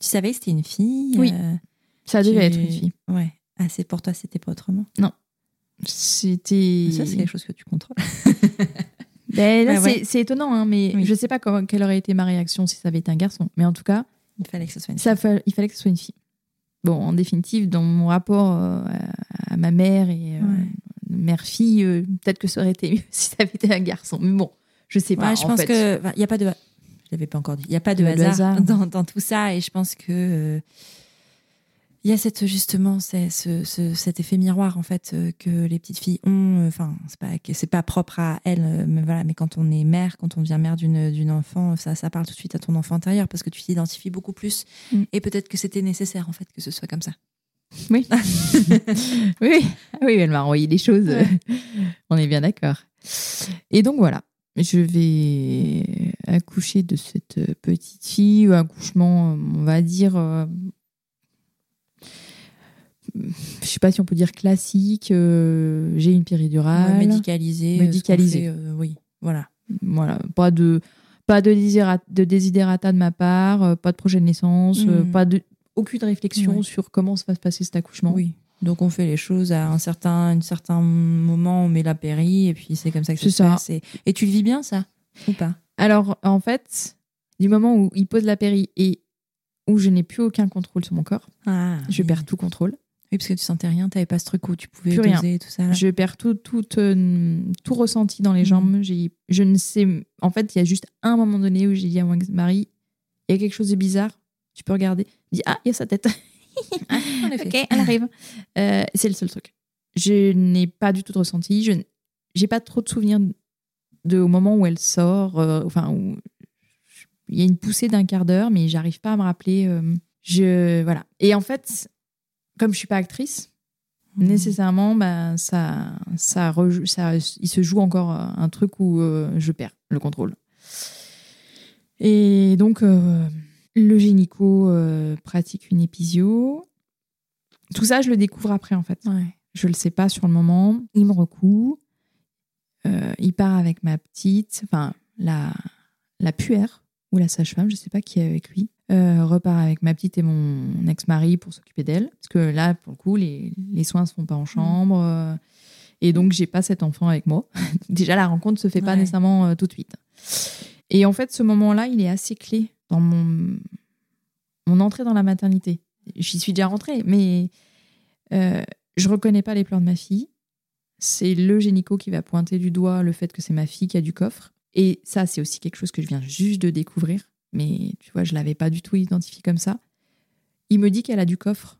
Tu savais que c'était une fille Oui. euh, Ça devait être une fille. Ouais. Ah, c'est pour toi, c'était pas autrement. C'était. Ça, c'est quelque chose que tu contrôles. Ben, là, ouais. c'est- étonnant, hein, mais Oui. je sais pas comment, quelle aurait été ma réaction si ça avait été un garçon. Mais en tout cas, Il fallait que ce soit une ça, fa- il fallait que ce soit une fille. Bon, en définitive, dans mon rapport euh, à, à ma mère et euh, Ouais. mère-fille, euh, peut-être que ça aurait été mieux si ça avait été un garçon. Mais bon, je sais pas. Ouais, je en pense fait. que il n'y a pas de je l'avais pas encore dit il y a pas de hasard, hasard. Dans, dans tout ça et je pense que il y a cette justement c'est ce, ce- cet effet miroir en fait euh, que les petites filles ont enfin c'est pas pas propre à elles euh, mais voilà mais quand on est mère quand on devient mère d'une d'une enfant ça ça parle tout de suite à ton enfant intérieur parce que tu t'identifies beaucoup plus Mm. et peut-être que c'était nécessaire en fait que ce soit comme ça Oui. oui. Ah oui, elle m'a envoyé des choses. Ouais. On est bien d'accord. Et donc voilà, je vais accoucher de cette petite fille, ou accouchement, on va dire. Je sais pas si on peut dire classique. euh, J'ai une péridurale. Ouais, médicalisé euh, ce qu'on Médicalisé. fait, euh, oui voilà Voilà, pas de pas de, désidérata de ma part, pas de projet de naissance, euh, Mm. pas de aucune réflexion sur comment ça va se passer cet accouchement. oui donc on fait les choses à un certain, un certain moment, on met la péri et puis c'est comme ça que ça se passe. Et, et tu le vis bien ça ou pas? Alors, en fait, du moment où il pose la péri et où je n'ai plus aucun contrôle sur mon corps, Ah, je oui. perds tout contrôle. Oui, parce que tu sentais rien, tu n'avais pas ce truc où tu pouvais Plus rien. tout ça. là. Je perds tout, tout, euh, tout ressenti dans les Mhm. jambes. J'ai- Je ne sais. En fait, il y a juste un moment donné où j'ai dit à mon il y a quelque chose de bizarre. Tu peux regarder. Il dit Ah, il y a sa tête. effet. ok, elle arrive. Euh, c'est le seul truc. Je n'ai pas du tout de ressenti. Je n'ai pas trop de souvenirs de, au moment où elle sort. euh, enfin, où il y a une poussée d'un quart d'heure, mais j'arrive pas à me rappeler. je voilà. Et en fait, comme je suis pas actrice, Mhm. nécessairement, bah, ça, ça, il se joue encore euh, un truc où euh, je perds le contrôle. Et donc, euh, le euh, pratique une épisio. Tout ça, je le découvre après, en fait. Ouais. Je le sais pas sur le moment. Il me recoue. Il part avec ma petite, enfin, la, la puère ou la sage-femme, je sais pas qui est avec lui. Euh, repart avec ma petite et mon ex-mari pour s'occuper d'elle. Parce que là, pour le coup, les, les soins se font pas en chambre. euh, et donc, j'ai pas cet enfant avec moi. Déjà, la rencontre se fait pas nécessairement euh, tout de suite. Et en fait, ce moment-là, il est assez clé dans mon, mon entrée dans la maternité. J'y suis déjà rentrée, mais je reconnais pas les pleurs de ma fille. C'est le génico qui va pointer du doigt le fait que c'est ma fille qui a du coffre. Et ça, c'est aussi quelque chose que je viens juste de découvrir. Mais tu vois, je l'avais pas du tout identifié comme ça. Il me dit qu'elle a du coffre.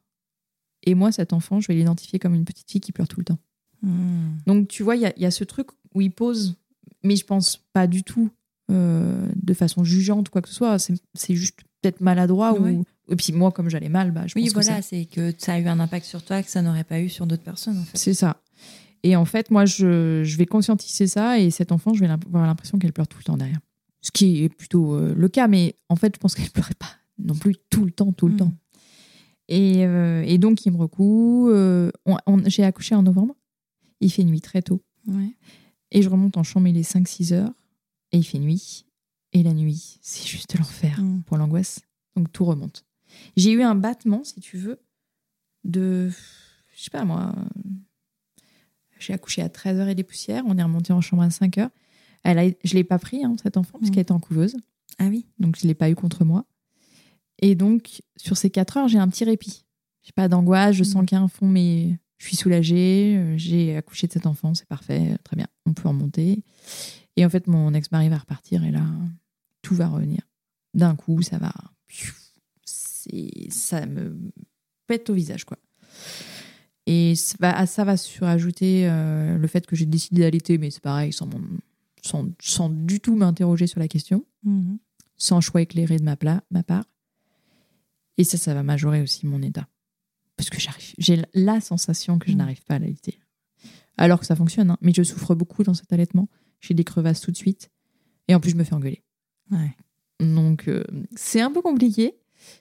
Et moi, cet enfant, je vais l'identifier comme une petite fille qui pleure tout le temps. Mhm. Donc, tu vois, il y a, il y a ce truc où il pose, mais je pense pas du tout euh, de façon jugeante ou quoi que ce soit. C'est juste peut-être maladroit. Ouais. Ou... Et puis moi, comme j'allais mal, bah, je Oui, pense que voilà, ça- c'est que ça a eu un impact sur toi que ça n'aurait pas eu sur d'autres personnes en fait. c'est ça. Et en fait, moi, je, je vais conscientiser ça et cet enfant, je vais avoir l'impression qu'elle pleure tout le temps derrière. Ce qui est plutôt euh, le cas, mais en fait, je pense qu'elle pleurait pas non plus tout le temps, tout le Mhm. temps. Et, euh, et donc, il me recoue. euh, J'ai accouché en novembre. Il fait nuit très tôt. Ouais. Et je remonte en chambre, il est 5-6 heures. Et il fait nuit. Et la nuit, c'est juste l'enfer Mhm. pour l'angoisse. Donc tout remonte. J'ai eu un battement, si tu veux, de. Je sais pas moi. J'ai accouché à 13h et des poussières. On est remonté en chambre à 5h. Elle a, je ne l'ai pas pris, hein, cet enfant, Mhm. puisqu'elle était en couveuse. Ah oui. Donc je ne l'ai pas eu contre moi. Et donc, sur ces quatre heures, j'ai un petit répit. J'ai pas d'angoisse, je Mm. sens qu'il y a un fond, mais je suis soulagée. euh, J'ai accouché de cet enfant, c'est parfait, très bien, on peut en monter. Et en fait, mon ex-mari va repartir et là, tout va revenir. D'un coup, ça va. Ça me pète au visage, quoi. Et ça va, ça va surajouter euh, le fait que j'ai décidé d'allaiter, mais c'est pareil, sans, mon- sans, sans du tout m'interroger sur la question Mhm. sans choix éclairé de ma, pla- ma part. Et ça, ça va majorer aussi mon état. Parce que j'arrive, j'ai la sensation que je Mm. n'arrive pas à allaiter. Alors que ça fonctionne, hein, mais je souffre beaucoup dans cet allaitement. J'ai des crevasses tout de suite. Et en plus, je me fais engueuler. Ouais. Donc, euh, c'est un peu compliqué.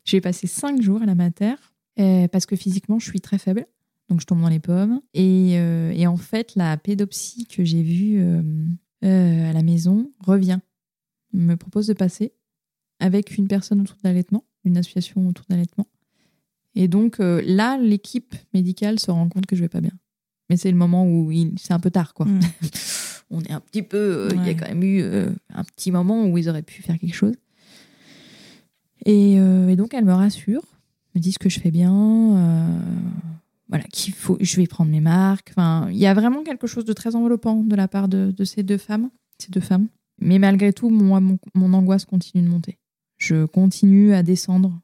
J'ai passé cinq jours à la mater euh, parce que physiquement, je suis très faible. Donc, je tombe dans les pommes. Et, euh, et en fait, la pédopsie que j'ai vue euh, à la maison revient. Me propose de passer avec une personne autour de l'allaitement, une association autour de l'allaitement. Et donc, euh, là, l'équipe médicale se rend compte que je vais pas bien. Mais c'est le moment où il- c'est un peu tard, quoi Mm. on est un petit peu. euh, Il y a quand même eu un petit moment où ils auraient pu faire quelque chose. Et, et donc, elle me rassure, me dit ce que je fais bien. Voilà, qu'il faut, je vais prendre mes marques. Enfin, il y a vraiment quelque chose de très enveloppant de la part de, de ces deux femmes, ces deux femmes. Mais malgré tout, moi, mon, mon angoisse continue de monter. Je continue à descendre.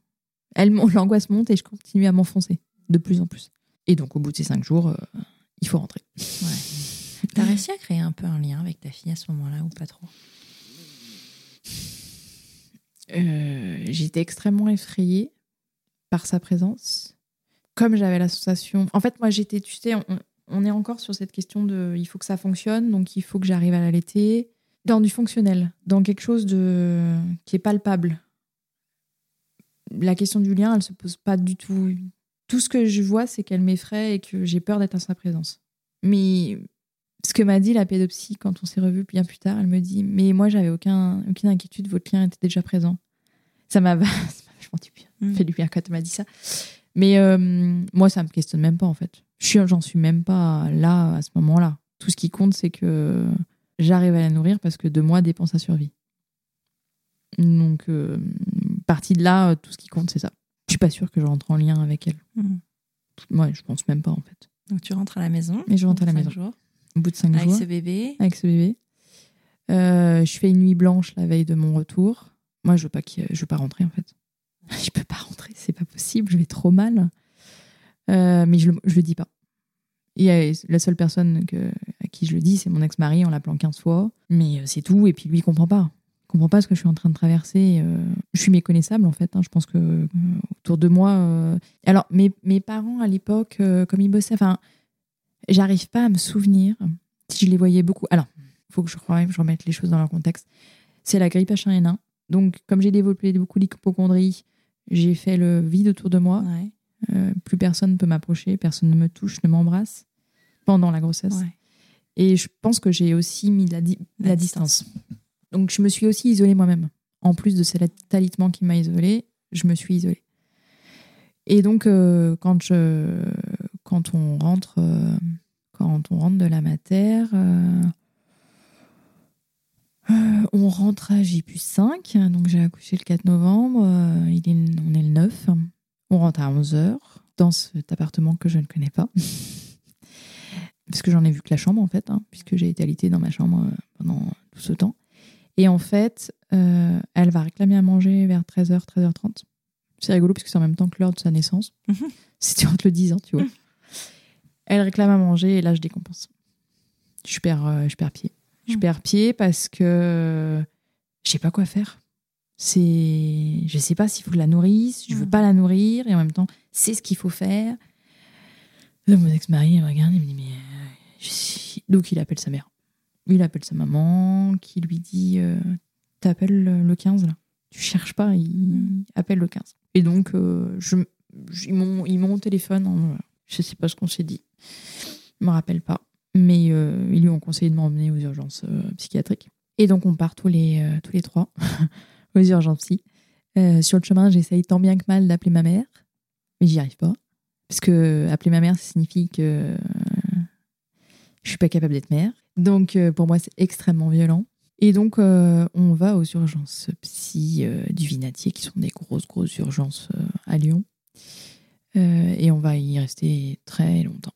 Elle, l'angoisse monte et je continue à m'enfoncer de plus en plus. Et donc, au bout de ces cinq jours, euh, il faut rentrer. T'as réussi à créer un peu un lien avec ta fille à ce moment-là ou pas trop? Euh, j'étais extrêmement effrayée par sa présence. Comme j'avais la sensation. En fait, moi, j'étais, tu sais, on, on est encore sur cette question de il faut que ça fonctionne, donc il faut que j'arrive à l'allaiter. Dans du fonctionnel, dans quelque chose de qui est palpable. La question du lien, elle se pose pas du tout. Tout ce que je vois, c'est qu'elle m'effraie et que j'ai peur d'être en sa présence. Mais ce que m'a dit la pédopsie quand on s'est revus bien plus tard, elle me dit Mais moi, j'avais aucun, aucune inquiétude, votre lien était déjà présent. Ça m'a m'a vachement du bien, Mm. fait du bien quand elle m'a dit ça. Mais euh, moi, ça me questionne même pas, en fait. J'en suis même pas là, à ce moment-là. Tout ce qui compte, c'est que j'arrive à la nourrir parce que de moi dépend sa survie. Donc, euh, partie de là, euh, tout ce qui compte, c'est ça. Je suis pas sûre que je rentre en lien avec elle. Moi, je pense même pas, en fait. Donc tu rentres à la maison. Et je rentre à la maison. jours, Au bout de cinq avec jours. ce bébé. avec ce bébé. Euh, je fais une nuit blanche la veille de mon retour. Moi, je veux pas je veux pas rentrer en fait. Je peux pas rentrer, c'est pas possible, je vais trop mal. Euh, mais je le, le dis pas. Et euh, la seule personne à qui je le dis, c'est mon ex-mari en l'appelant 15 fois. Mais euh, c'est tout. Et puis lui, il comprend pas. Il comprend pas ce que je suis en train de traverser. je suis méconnaissable en fait. hein. Je pense que autour de moi. Alors, mes, parents à l'époque, comme ils bossaient, enfin, j'arrive pas à me souvenir si je les voyais beaucoup. Alors, il faut que je remette les choses dans leur contexte. C'est la grippe H1N1. Donc, comme j'ai développé beaucoup d'hypochondrie, j'ai fait le vide autour de moi. Ouais. Euh, plus personne ne peut m'approcher, personne ne me touche, ne m'embrasse pendant la grossesse. Ouais. Et je pense que j'ai aussi mis la, di- La la distance. Donc, je me suis aussi isolée moi-même. En plus de cet alitement qui m'a isolée, je me suis isolée. Et donc, euh, quand, je, quand, on rentre, euh, quand on rentre de la mater, euh, on rentre à J plus 5, donc j'ai accouché le 4 novembre, euh, il est, on est le 9. On rentre à 11h dans cet appartement que je ne connais pas. Parce que j'en ai vu que la chambre, en fait, hein, puisque j'ai été alitée dans ma chambre euh, pendant tout ce temps. Et en fait, euh, elle va réclamer à manger vers 13h, 13h30. C'est rigolo, parce que c'est en même temps que l'heure de sa naissance. Mhm. C'était entre le 10 ans, tu vois. Elle réclame à manger, et là, je décompense. Je perds, euh, je perds pied. Je Mhm. perds pied parce que je sais pas quoi faire. C'est, je sais pas s'il faut que la nourrisse, je veux Mhm. pas la nourrir, et en même temps, c'est ce qu'il faut faire. Donc, mon ex-mari il me regarde, il me dit, mais. euh, je Donc, il appelle sa mère. Il appelle sa maman, qui lui dit euh, T'appelles le le 15 là Tu cherches pas, il Mhm. appelle le 15. Et donc, euh, je, ils m'ont ils m'ont au téléphone, hein, je sais pas ce qu'on s'est dit. Je me rappelle pas. Mais euh, ils lui ont conseillé de m'emmener aux urgences euh, psychiatriques. Et donc, on part tous les, euh, tous les trois aux urgences psy. Sur le chemin, j'essaye tant bien que mal d'appeler ma mère, mais j'y arrive pas. Parce que appeler ma mère, ça signifie que je suis pas capable d'être mère. Donc, pour moi, c'est extrêmement violent. Et donc, on va aux urgences psy du Vinatier, qui sont des grosses, grosses urgences à Lyon. Et on va y rester très longtemps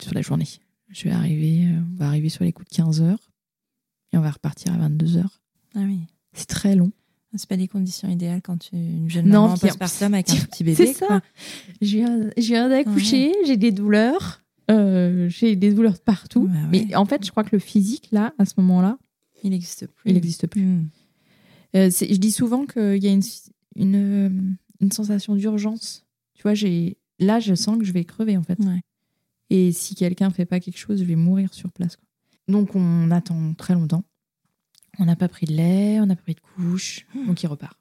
sur la journée. Je vais arriver, euh, on va arriver sur les coups de 15 heures et on va repartir à 22 heures. Ah oui. C'est très long. C'est pas des conditions idéales quand tu une jeune Non, maman en puis- postpartum avec un petit bébé. C'est ça. Je viens, viens d'accoucher, j'ai des douleurs. euh, j'ai des douleurs partout. Bah ouais. Mais en fait, je crois que le physique, là, à ce moment-là, Il n'existe plus. il n'existe plus. Mm. Euh, je dis souvent qu'il y a une, une, une sensation d'urgence. Tu vois, j'ai là, je sens que je vais crever, en fait. Ouais. Et si quelqu'un fait pas quelque chose, je vais mourir sur place. quoi. Donc, on attend très longtemps. On n'a pas pris de lait, on n'a pas pris de couche. Donc, il repart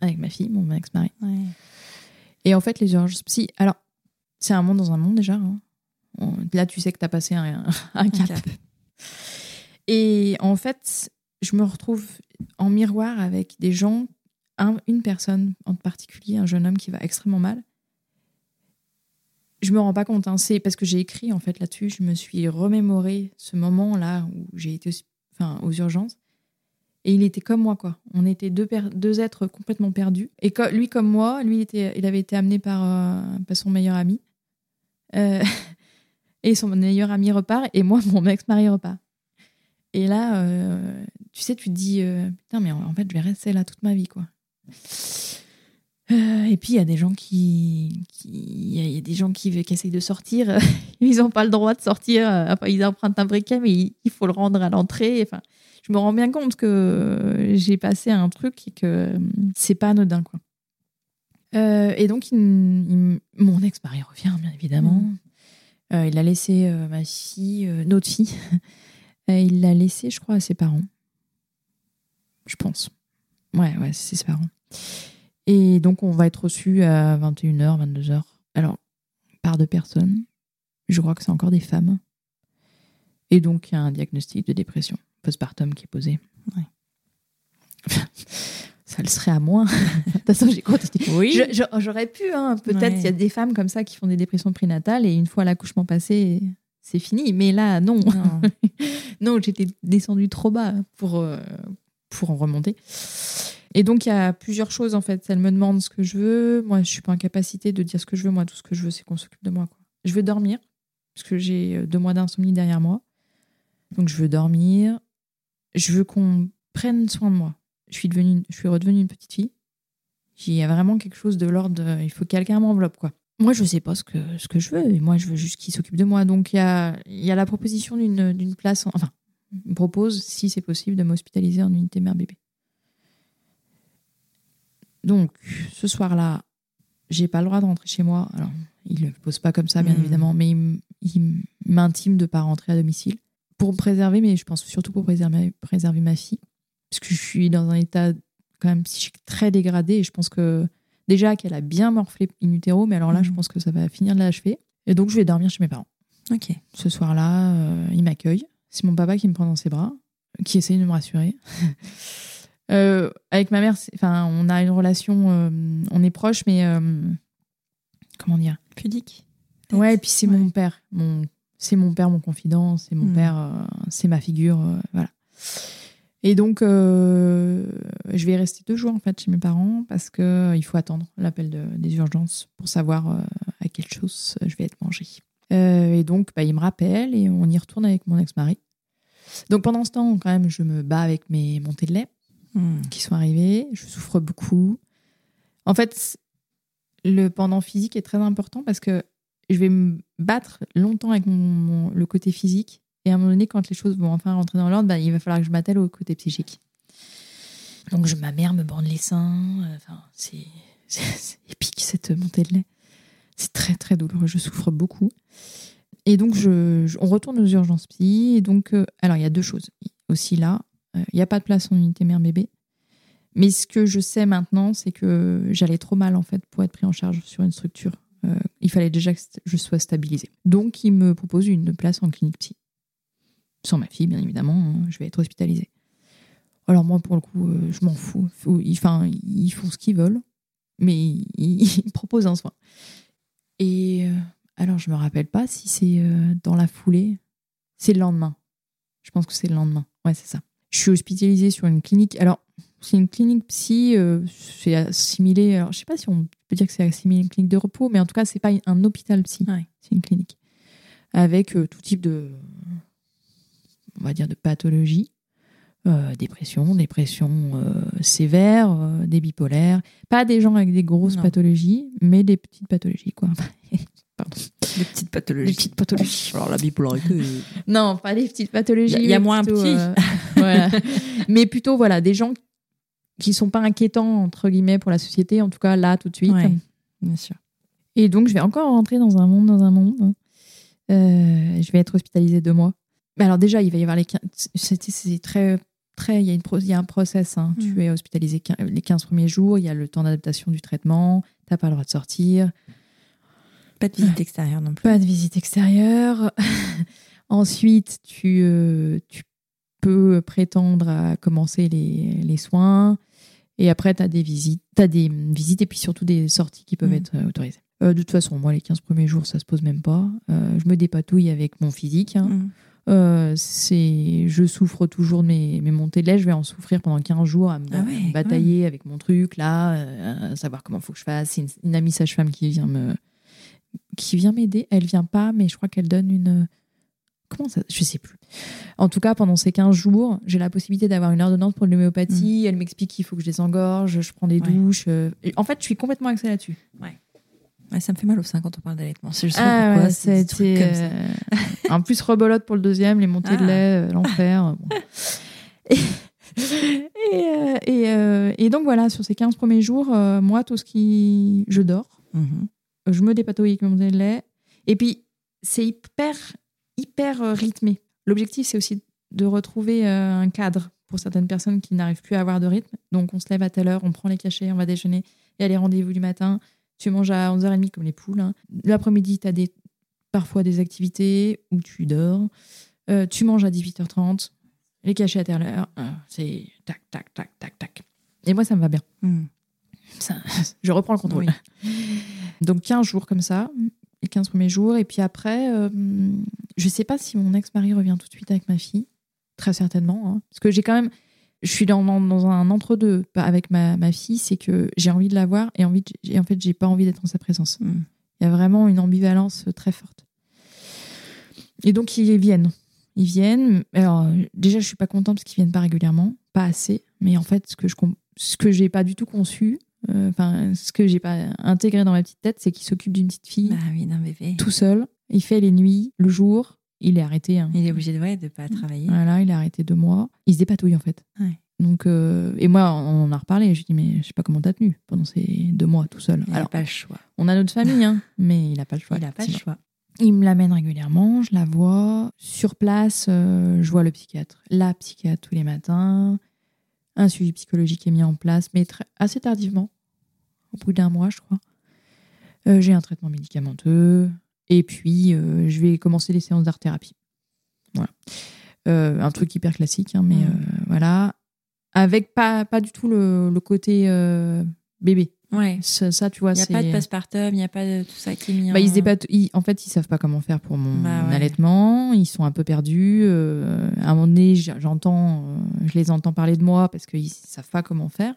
avec ma fille, mon ex-mari. Ouais. Et en fait, les urgences psy, alors, c'est un monde dans un monde déjà. hein. On- Là, tu sais que tu as passé un, un cap. cap. Et en fait, je me retrouve en miroir avec des gens, un- une personne en particulier, un jeune homme qui va extrêmement mal. Je me rends pas compte, hein, c'est parce que j'ai écrit en fait là-dessus, je me suis remémoré ce moment-là où j'ai été enfin, aux urgences. Et il était comme moi, quoi. On était deux, deux êtres complètement perdus. Et lui, comme moi, lui, il, était, il avait été amené par, euh, par son meilleur ami. Euh, et son meilleur ami repart, et moi, mon ex-mari repart. Et là, euh, tu sais, tu te dis, putain, mais en fait, je vais rester là toute ma vie, quoi. Euh, et puis, il y a des gens qui. Il y, a- il y a des gens qui, qui essayent de sortir. ils n'ont pas le droit de sortir. euh, Enfin, ils empruntent un briquet, mais il, il faut le rendre à l'entrée. Enfin, je me rends bien compte que j'ai passé un truc et que euh, c'est pas anodin, quoi. Euh, et donc, il- il- mon ex-mari revient, bien évidemment. Euh, il a laissé ma fille, notre fille, il l'a laissée, je crois, à ses parents. Je pense. Ouais, ouais, c'est ses parents. Et donc, on va être reçu à 21h, 22h. Alors, par deux personnes. Je crois que c'est encore des femmes. Et donc, il y a un diagnostic de dépression postpartum qui est posé. Ouais. Ça le serait à moins. De toute façon, j'ai. Oui. Je- J'aurais pu, hein. peut-être Ouais. il y a des femmes comme ça qui font des dépressions prénatales et une fois l'accouchement passé, c'est fini. Mais là, non. Non. non, j'étais descendue trop bas pour, euh, pour en remonter. Et donc, il y a plusieurs choses en fait. Elle me demande ce que je veux. Moi, je suis pas en capacité de dire ce que je veux. Moi, tout ce que je veux, c'est qu'on s'occupe de moi. Je veux dormir parce que j'ai euh, deux mois d'insomnie derrière moi. Donc, je veux dormir. Je veux qu'on prenne soin de moi. Je suis, devenue, je suis redevenue une petite fille. Il y a vraiment quelque chose de l'ordre il faut que quelqu'un m'enveloppe, quoi. Moi, je sais pas ce que, ce que je veux, et moi, je veux juste qu'il s'occupe de moi. Donc, il y a, y a la proposition d'une place, en- enfin, me propose, si c'est possible, de m'hospitaliser en unité mère-bébé. Donc, ce soir-là, j'ai pas le droit de rentrer chez moi. Alors, il le pose pas comme ça, bien Mhm. évidemment, mais il, m'intime de pas rentrer à domicile pour me préserver, mais je pense surtout pour préserver, préserver ma fille, parce que je suis dans un état quand même psychique très dégradé, et je pense que déjà qu'elle a bien morflé in utero, mais alors là, je Mhm. pense que ça va finir de l'achever. Et donc, je vais dormir chez mes parents. Ok. Ce soir-là, euh, il m'accueille. C'est mon papa qui me prend dans ses bras, qui essaye de me rassurer. Euh, avec ma mère, enfin, on a une relation, euh, on est proches, mais euh, comment dire? Pudique. Ouais, et puis c'est Ouais. mon père, mon, c'est mon père, mon confident, c'est mon Hmm. père, c'est ma figure, voilà. Et donc, je vais rester deux jours en fait chez mes parents parce que il faut attendre l'appel de- des urgences pour savoir à quelle chose je vais être mangée. Et donc, bah, il me rappelle et on y retourne avec mon ex-mari. Donc pendant ce temps, quand même, je me bats avec mes montées de lait Mm. qui sont arrivés. Je souffre beaucoup. En fait, le pendant physique est très important parce que je vais me battre longtemps avec le côté physique. Et à un moment donné, quand les choses vont enfin rentrer dans l'ordre, bah, il va falloir que je m'attelle au côté psychique. Donc, je, ma mère me bande les seins. euh, Enfin, c'est épique cette montée de lait. C'est très, très douloureux. Je souffre beaucoup. Et donc, je, on retourne aux urgences psy. Et donc, euh, alors, il y a deux choses. Aussi là, il n'y a pas de place en unité mère-bébé. Mais ce que je sais maintenant, c'est que j'allais trop mal, en fait, pour être pris en charge sur une structure. Euh, il fallait déjà que je sois stabilisée. Donc, il me propose une place en clinique psy. Sans ma fille, bien évidemment, hein, je vais être hospitalisée. Alors, moi, pour le coup, euh, je m'en fous. Ils- font ce qu'ils veulent, mais ils, proposent un soin. Et euh, alors, je me rappelle pas si c'est euh, dans la foulée. C'est le lendemain. Je pense que c'est le lendemain. Ouais, c'est ça. Je suis hospitalisée sur une clinique. Alors, c'est une clinique psy, euh, c'est assimilé. Alors, je sais pas si on peut dire que c'est assimilé à une clinique de repos, mais en tout cas, c'est pas un hôpital psy. Ouais. C'est une clinique avec euh, tout type de, on va dire, de pathologies. Euh, dépression, dépression sévère, des bipolaires. Pas des gens avec des grosses Non. pathologies, mais des petites pathologies, quoi. Pardon. Des petites pathologies. Des petites pathologies. Alors la bipolarité. Non, pas des petites pathologies. Il y a- y moins plutôt, petit. euh, voilà. mais plutôt, voilà, des gens qui sont pas inquiétants, entre guillemets, pour la société, en tout cas là, tout de suite. Ouais. Bien sûr. Et donc, je vais encore rentrer dans un monde, dans un monde. Euh, je vais être hospitalisée deux mois. Mais alors, déjà, il va y avoir les 15... C'est très... très il, y a une pro- il y a un process. hein. Tu es hospitalisé les 15 premiers jours. Il y a le temps d'adaptation du traitement. Tu n'as pas le droit de sortir. Pas de visite extérieure non plus. Pas de visite extérieure. Ensuite, tu, euh, tu peux prétendre à commencer les, les soins. Et après, tu as des visites. Tu des visites et puis surtout des sorties qui peuvent Mm. être euh, autorisées. Euh, de toute façon, moi, les 15 premiers jours, ça se pose même pas. Euh, je me dépatouille avec mon physique. hein. Mm. Euh, c'est, je souffre toujours de mes, mes montées de lait. Je vais en souffrir pendant 15 jours à me Ah ouais, batailler avec mon truc, là, euh, à savoir comment il faut que je fasse. C'est une, une amie sage-femme qui vient me qui vient m'aider. Elle vient pas, mais je crois qu'elle donne une. Comment ça Je sais plus. En tout cas, pendant ces 15 jours, j'ai la possibilité d'avoir une ordonnance pour l'homéopathie. Elle m'explique qu'il faut que je désengorge, je prends des Mm. Ouais. douches. euh, et en fait, je suis complètement axée là-dessus. Ouais, ça me fait mal au sein quand on parle d'allaitement. Je sais Ah pas pourquoi. ouais, c'est des trucs comme ça. euh, en plus rebolote pour le deuxième, les montées de Ah. lait, euh, l'enfer. bon. Et, et, euh, et, euh, et donc voilà, sur ces 15 premiers jours, euh, moi, tout ce qui. Je dors, Mhm. Je me dépatouille avec de lait. Et puis, c'est hyper, hyper euh, rythmé. L'objectif, c'est aussi de retrouver euh, un cadre pour certaines personnes qui n'arrivent plus à avoir de rythme. Donc, on se lève à telle heure, on prend les cachets, on va déjeuner. Il y a les rendez-vous du matin. Tu manges à 11h30 comme les poules. hein. L'après-midi, tu as des, parfois des activités où tu dors. Euh, tu manges à 18h30. Les cachets à telle heure. euh, c'est tac, tac, tac, tac, tac. Et moi, ça me va bien. Mm. Ça- je reprends le contrôle. Oui. Donc 15 jours comme ça, les 15 premiers jours. Et puis après, euh, je sais pas si mon ex-mari revient tout de suite avec ma fille. Très certainement. hein. Parce que j'ai quand même. Je suis dans, un entre-deux avec ma, ma fille, c'est que j'ai envie de la voir et, envie de- et en fait, j'ai pas envie d'être en sa présence. Mm. Il y a vraiment une ambivalence très forte. Et donc, ils viennent. Ils viennent. Alors, déjà, je suis pas contente parce qu'ils viennent pas régulièrement, pas assez. Mais en fait, ce que je ce que j'ai pas du tout conçu, euh, enfin, ce que j'ai pas intégré dans ma petite tête, c'est qu'il s'occupe d'une petite fille Bah oui, d'un bébé. tout seul. Il fait les nuits, le jour. Il est arrêté. hein. Il est obligé de ouais, de pas travailler. Voilà, il est arrêté deux mois. Il se dépatouille en fait. Ouais. Donc, euh, et moi, on en a reparlé. Je lui dis, mais je sais pas comment t'as tenu pendant ces deux mois tout seul. Il n'a pas le choix. on a notre famille, hein, mais il a pas le choix. Il n'a pas le choix. Il me l'amène régulièrement, je la vois. Sur place, euh, je vois le psychiatre. La psychiatre tous les matins. Un suivi psychologique est mis en place, mais très- assez tardivement, au bout d'un mois, je crois. Euh, J'ai un traitement médicamenteux. Et puis, euh, je vais commencer les séances d'art-thérapie. Voilà. Euh, un truc hyper classique, hein, mais voilà. Avec pas, pas du tout le, le côté bébé. Ouais. Ça, ça, tu vois, Il n'y a pas de postpartum, il n'y a pas de tout ça qui est mis Bah, en... ils se débattent- ils- en fait, ils savent pas comment faire pour mon Bah ouais. allaitement. Ils sont un peu perdus. Euh, à un moment donné, j'entends, euh, je les entends parler de moi parce qu'ils savent pas comment faire.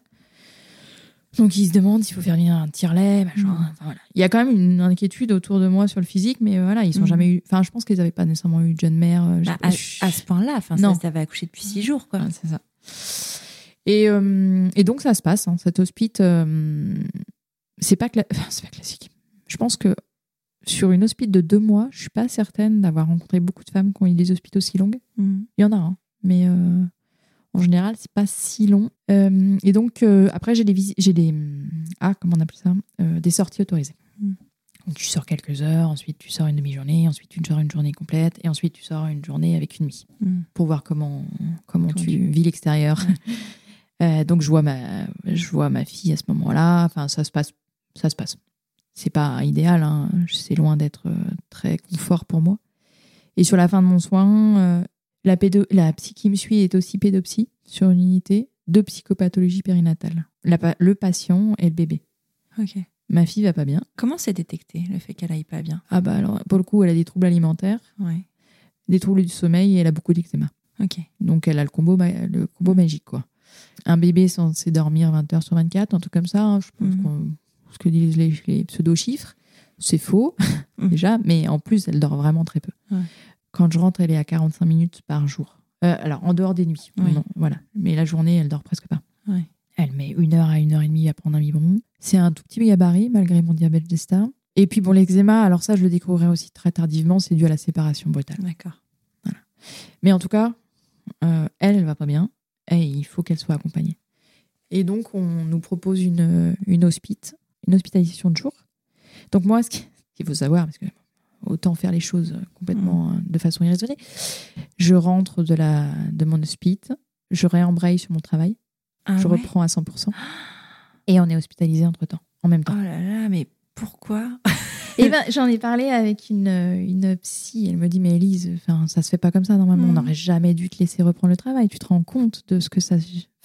Donc ils se demandent s'il faut faire venir un tire-lait, machin. Mm. Enfin, voilà. Il y a quand même une inquiétude autour de moi sur le physique, mais voilà, ils sont Mm. jamais eu. Enfin, je pense qu'ils n'avaient pas nécessairement eu de jeune mère. euh, Bah, à, ce point-là, enfin, Non. ça, ça va accoucher depuis six jours, quoi. C'est ça. Et, euh, et donc ça se passe, hein, cet hospice. euh, c'est pas, cla- enfin, c'est pas classique. Je pense que sur une hospice de deux mois, je suis pas certaine d'avoir rencontré beaucoup de femmes qui ont eu des hospices aussi longues. Mm. Il y en a, hein, mais euh, en général, c'est pas si long. Et donc après, j'ai des j'ai des ah comment on appelle ça, des sorties autorisées. Mm. Donc, tu sors quelques heures, ensuite tu sors une demi-journée, ensuite tu sors une journée complète, et ensuite tu sors une journée avec une nuit Mm. pour voir comment, comment Comment tu tu- vis l'extérieur. Euh, donc je vois ma je vois ma fille à ce moment-là. Enfin ça se passe ça se passe. C'est pas idéal. Hein. C'est loin d'être euh, très confort pour moi. Et sur la fin de mon soin, euh, la pédo la psy qui me suit est aussi pédopsie sur une unité de psychopathologie périnatale. La pa- le patient et le bébé. Ok. Ma fille va pas bien. Comment c'est détecté, le fait qu'elle aille pas bien? Ah bah alors pour le coup elle a des troubles alimentaires, Ouais. des troubles du sommeil et elle a beaucoup d'eczéma. Ok. Donc elle a le combo, le combo magique, quoi. Un bébé est censé dormir 20 heures sur 24, un truc comme ça. hein, je pense qu'on- ce que disent les, les pseudo-chiffres, c'est faux, Mhm. déjà, mais en plus, elle dort vraiment très peu. Ouais. Quand je rentre, elle est à 45 minutes par jour. Euh, alors, en dehors des nuits, Oui. non, voilà. Mais la journée, elle dort presque pas. Ouais. Elle met une heure à une heure et demie à prendre un biberon. C'est un tout petit gabarit, malgré mon diabète d'Esta. Et puis, bon, l'eczéma, alors ça, je le découvrirai aussi très tardivement, c'est dû à la séparation brutale. D'accord. Mais en tout cas, euh, elle, elle va pas bien et il faut qu'elle soit accompagnée. Et donc, on nous propose une, une hospite, une hospitalisation de jour. Donc, moi, ce qui- ce qu'il faut savoir, parce que autant faire les choses complètement euh, de façon irraisonnée, je rentre de, la, de mon hospite, je réembraye sur mon travail, Ah je ouais? reprends à 100%, et on est hospitalisé entre temps, en même Oh temps. là là, mais pourquoi Et ben, j'en ai parlé avec une, une psy. Elle me dit, mais Elise, enfin, ça se fait pas comme ça normalement. On n'aurait jamais dû te laisser reprendre le travail. Tu te rends compte de ce que ça.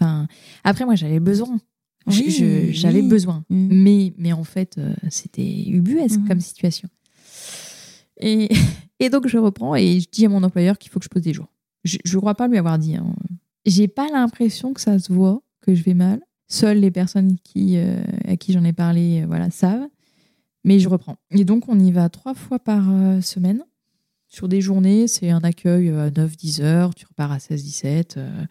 Enfin, après, moi, j'avais besoin. Oui, J'avais oui. besoin. Mm. Mais, mais en fait, euh, c'était ubuesque Mhm. comme situation. Et, et donc, je reprends et je dis à mon employeur qu'il faut que je pose des jours. Je ne crois pas lui avoir dit. Hein. J'ai pas l'impression que ça se voit, que je vais mal. Seules les personnes qui, euh, à qui j'en ai parlé euh, voilà, savent. Mais je reprends. Et donc, on y va trois fois par euh, semaine. Sur des journées, c'est un accueil euh, à 9-10 heures. Tu repars à 16-17. euh,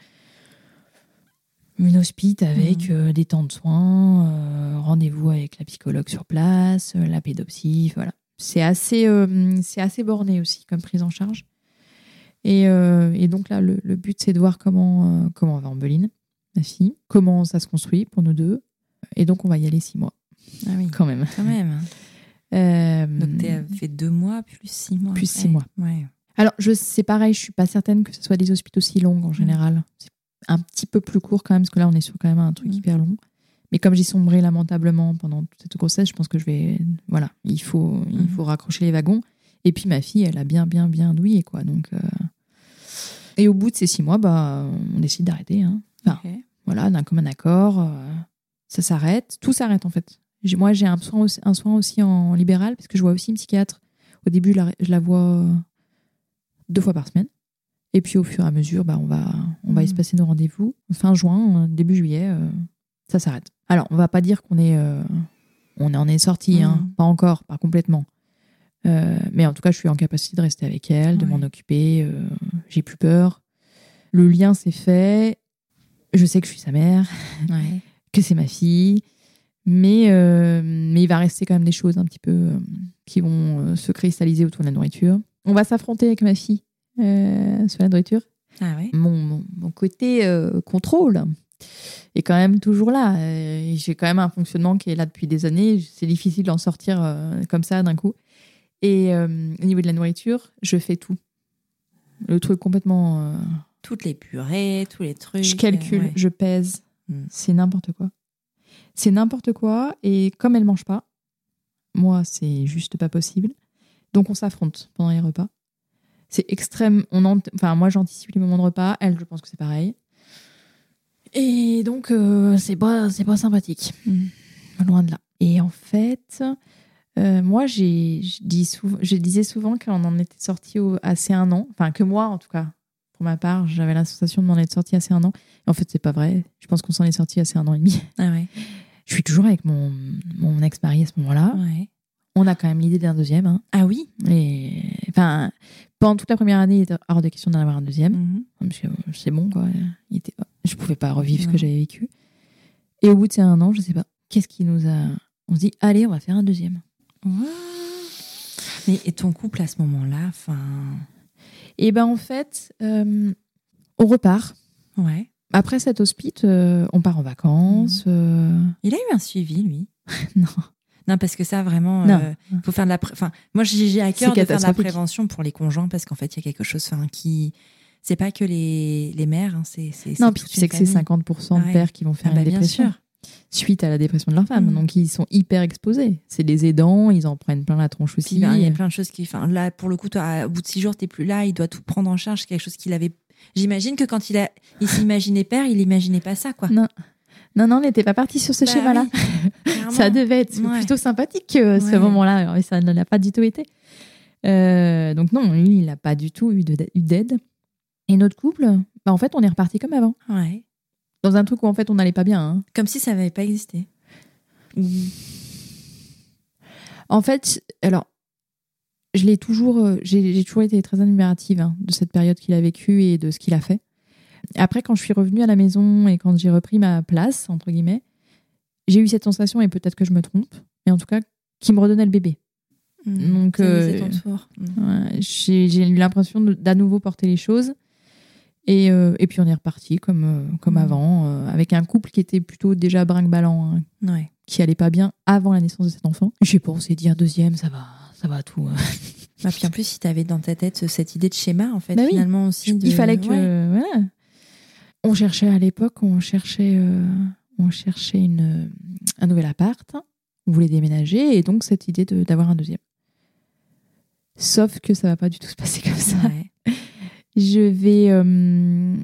une hospite avec Mhm. euh, des temps de soins, euh, rendez-vous avec la psychologue sur place, euh, la pédopsie, voilà. C'est assez, euh, c'est assez borné aussi comme prise en charge. Et, euh, et donc là, le, le but, c'est de voir comment, euh, comment va Ambeline, ma fille, comment ça se construit pour nous deux. Et donc, on va y aller six mois, Ah oui, quand même. quand même. Euh, Donc tu fait deux mois plus six mois. Plus six Ouais. mois. Ouais. Alors, je, c'est pareil, je suis pas certaine que ce soit des hospitaux si longs en général. C'est un petit peu plus court quand même, parce que là, on est sur quand même un truc Mm. hyper long. Mais comme j'ai sombré lamentablement pendant toute cette grossesse, je pense que je vais. Voilà, il faut, il Mm. faut raccrocher les wagons. Et puis, ma fille, elle a bien, bien, bien douillé, quoi. Donc. euh, Et au bout de ces six mois, bah, on décide d'arrêter. hein. Enfin, voilà, d'un commun accord, euh, ça s'arrête. Tout s'arrête en fait. Moi, j'ai un soin, aussi, un soin aussi en libéral parce que je vois aussi une psychiatre. Au début, je la, vois deux fois par semaine. Et puis, au fur et à mesure, bah, on va, on va espacer nos rendez-vous. Fin juin, euh, début juillet, euh, ça s'arrête. Alors, on va pas dire qu'on est, euh, on en est sorti, hein. Mhm. pas encore, pas complètement. Euh, mais en tout cas, je suis en capacité de rester avec elle, de Ouais. m'en occuper. euh, j'ai plus peur. Le lien s'est fait. Je sais que je suis sa mère Ouais. que c'est ma fille. Mais, euh, mais il va rester quand même des choses un petit peu euh, qui vont euh, se cristalliser autour de la nourriture. On va s'affronter avec ma fille sur la nourriture. Ah ouais. Mon, mon, mon côté contrôle est quand même toujours là. J'ai quand même un fonctionnement qui est là depuis des années. C'est difficile d'en sortir comme ça d'un coup. Et au niveau de la nourriture, je fais tout. Le truc complètement... Toutes les purées, tous les trucs. je calcule, euh, ouais. je pèse. Mm. C'est n'importe quoi. C'est n'importe quoi. Et comme elle mange pas, moi, c'est juste pas possible. Donc, on s'affronte pendant les repas. C'est extrême. On enfin, moi, j'anticipe les moments de repas. Elle, je pense que c'est pareil. Et donc, euh, c'est pas, c'est pas sympathique. Mm. Loin de là. Et en fait, euh, moi, j'ai, je, dis souvent, je disais souvent qu'on en était sorti assez un an. Enfin, que moi, en tout cas, pour ma part, j'avais la sensation de m'en être sorti assez un an. Et en fait, c'est pas vrai. Je pense qu'on s'en est sorti assez un an et demi. Ah ouais. Je suis toujours avec mon, mon ex-mari à ce moment-là. Ouais. On a quand même l'idée d'un deuxième. hein. Ah oui. Et enfin, pendant toute la première année, il était hors de question d'en avoir un deuxième. Mhm. Parce que euh, c'est bon, quoi. Il était... Je pouvais pas revivre ce que j'avais vécu. Et au bout de ces un an, je sais pas, qu'est-ce qui nous a. On se dit, allez, on va faire un deuxième. Ouais. Mais et ton couple à ce moment-là, enfin. Et ben en fait, euh, on repart. Ouais. Après cet hospice, euh, on part en vacances. euh, Il a eu un suivi, lui. Non. Non, parce que ça, vraiment, Non. il faut faire de la. pré- Enfin, moi, j'ai j'ai à cœur C'est de faire de la catastrophique. prévention pour les conjoints parce qu'en fait, il y a quelque chose enfin, qui. C'est pas que les, les mères, hein, c'est. c'est- Non, puis toute tu sais une que c'est famille. 50% de Ouais. pères qui vont faire Ah bah, une bien dépression sûr. suite à la dépression de leur femme. Mm. Donc ils sont hyper exposés. C'est des aidants, ils en prennent plein la tronche Puis, aussi. ben, il y a plein de choses qui. Enfin, là, pour le coup, toi, au bout de six jours, t'es plus là, il doit tout prendre en charge. C'est quelque chose qu'il avait. J'imagine que quand il a, il s'imaginait père, il imaginait pas ça, quoi. Non. Non, non, on n'était pas parti sur ce Bah schéma-là. oui. Ça devait être Ouais. plutôt sympathique euh, ce moment-là, mais ça ne l'a pas du tout été. Euh, donc non, lui, il n'a pas du tout eu d'aide. Et notre couple, bah, en fait, on est reparti comme avant. Ouais. Dans un truc où en fait, on n'allait pas bien. hein. Comme si ça n'avait pas existé. En fait, alors, je l'ai toujours, euh, j'ai j'ai toujours été très admirative hein, de cette période qu'il a vécue et de ce qu'il a fait. Après, quand je suis revenue à la maison et quand j'ai repris ma place, entre guillemets, j'ai eu cette sensation, et peut-être que je me trompe, mais en tout cas, qui me redonnait le bébé. Donc, Ça, euh. Mm. Ouais, j'ai j'ai eu l'impression d'à nouveau porter les choses. Et, euh, et puis on est reparti comme, euh, comme Mhm. avant, euh, avec un couple qui était plutôt déjà brinque-ballant, hein, Ouais. qui allait pas bien avant la naissance de cet enfant. S'est dit un deuxième, ça va, ça va tout. hein. Bah, puis en plus, si tu avais dans ta tête cette idée de schéma, en fait, Bah oui. finalement aussi. de- Il fallait que. Ouais. Voilà. On cherchait à l'époque, on cherchait, euh, on cherchait une, un nouvel appart, on voulait déménager, et donc cette idée de- d'avoir un deuxième. Sauf que ça va pas du tout se passer comme ça. Ouais. Je vais. euh,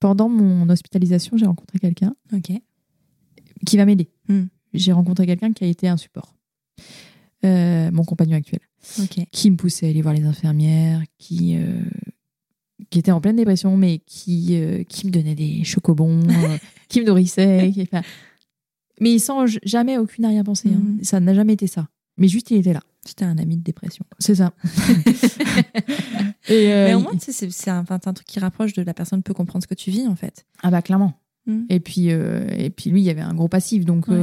pendant mon hospitalisation, j'ai rencontré quelqu'un qui va m'aider. Hmm. J'ai rencontré quelqu'un qui a été un support. Euh, mon compagnon actuel. Qui me poussait à aller voir les infirmières, qui, euh, qui était en pleine dépression, mais qui, euh, qui me donnait des chocobons, qui me nourrissait. qui- enfin, mais sans jamais aucune arrière-pensée. hein. Mhm. Ça n'a jamais été ça. Mais juste, il était là. C'était un ami de dépression. C'est ça. Et, Mais au moins, c'est un, un truc qui rapproche de la personne peut comprendre ce que tu vis, en fait. Ah bah clairement. Mm. Et puis et puis lui il y avait un gros passif donc Ouais.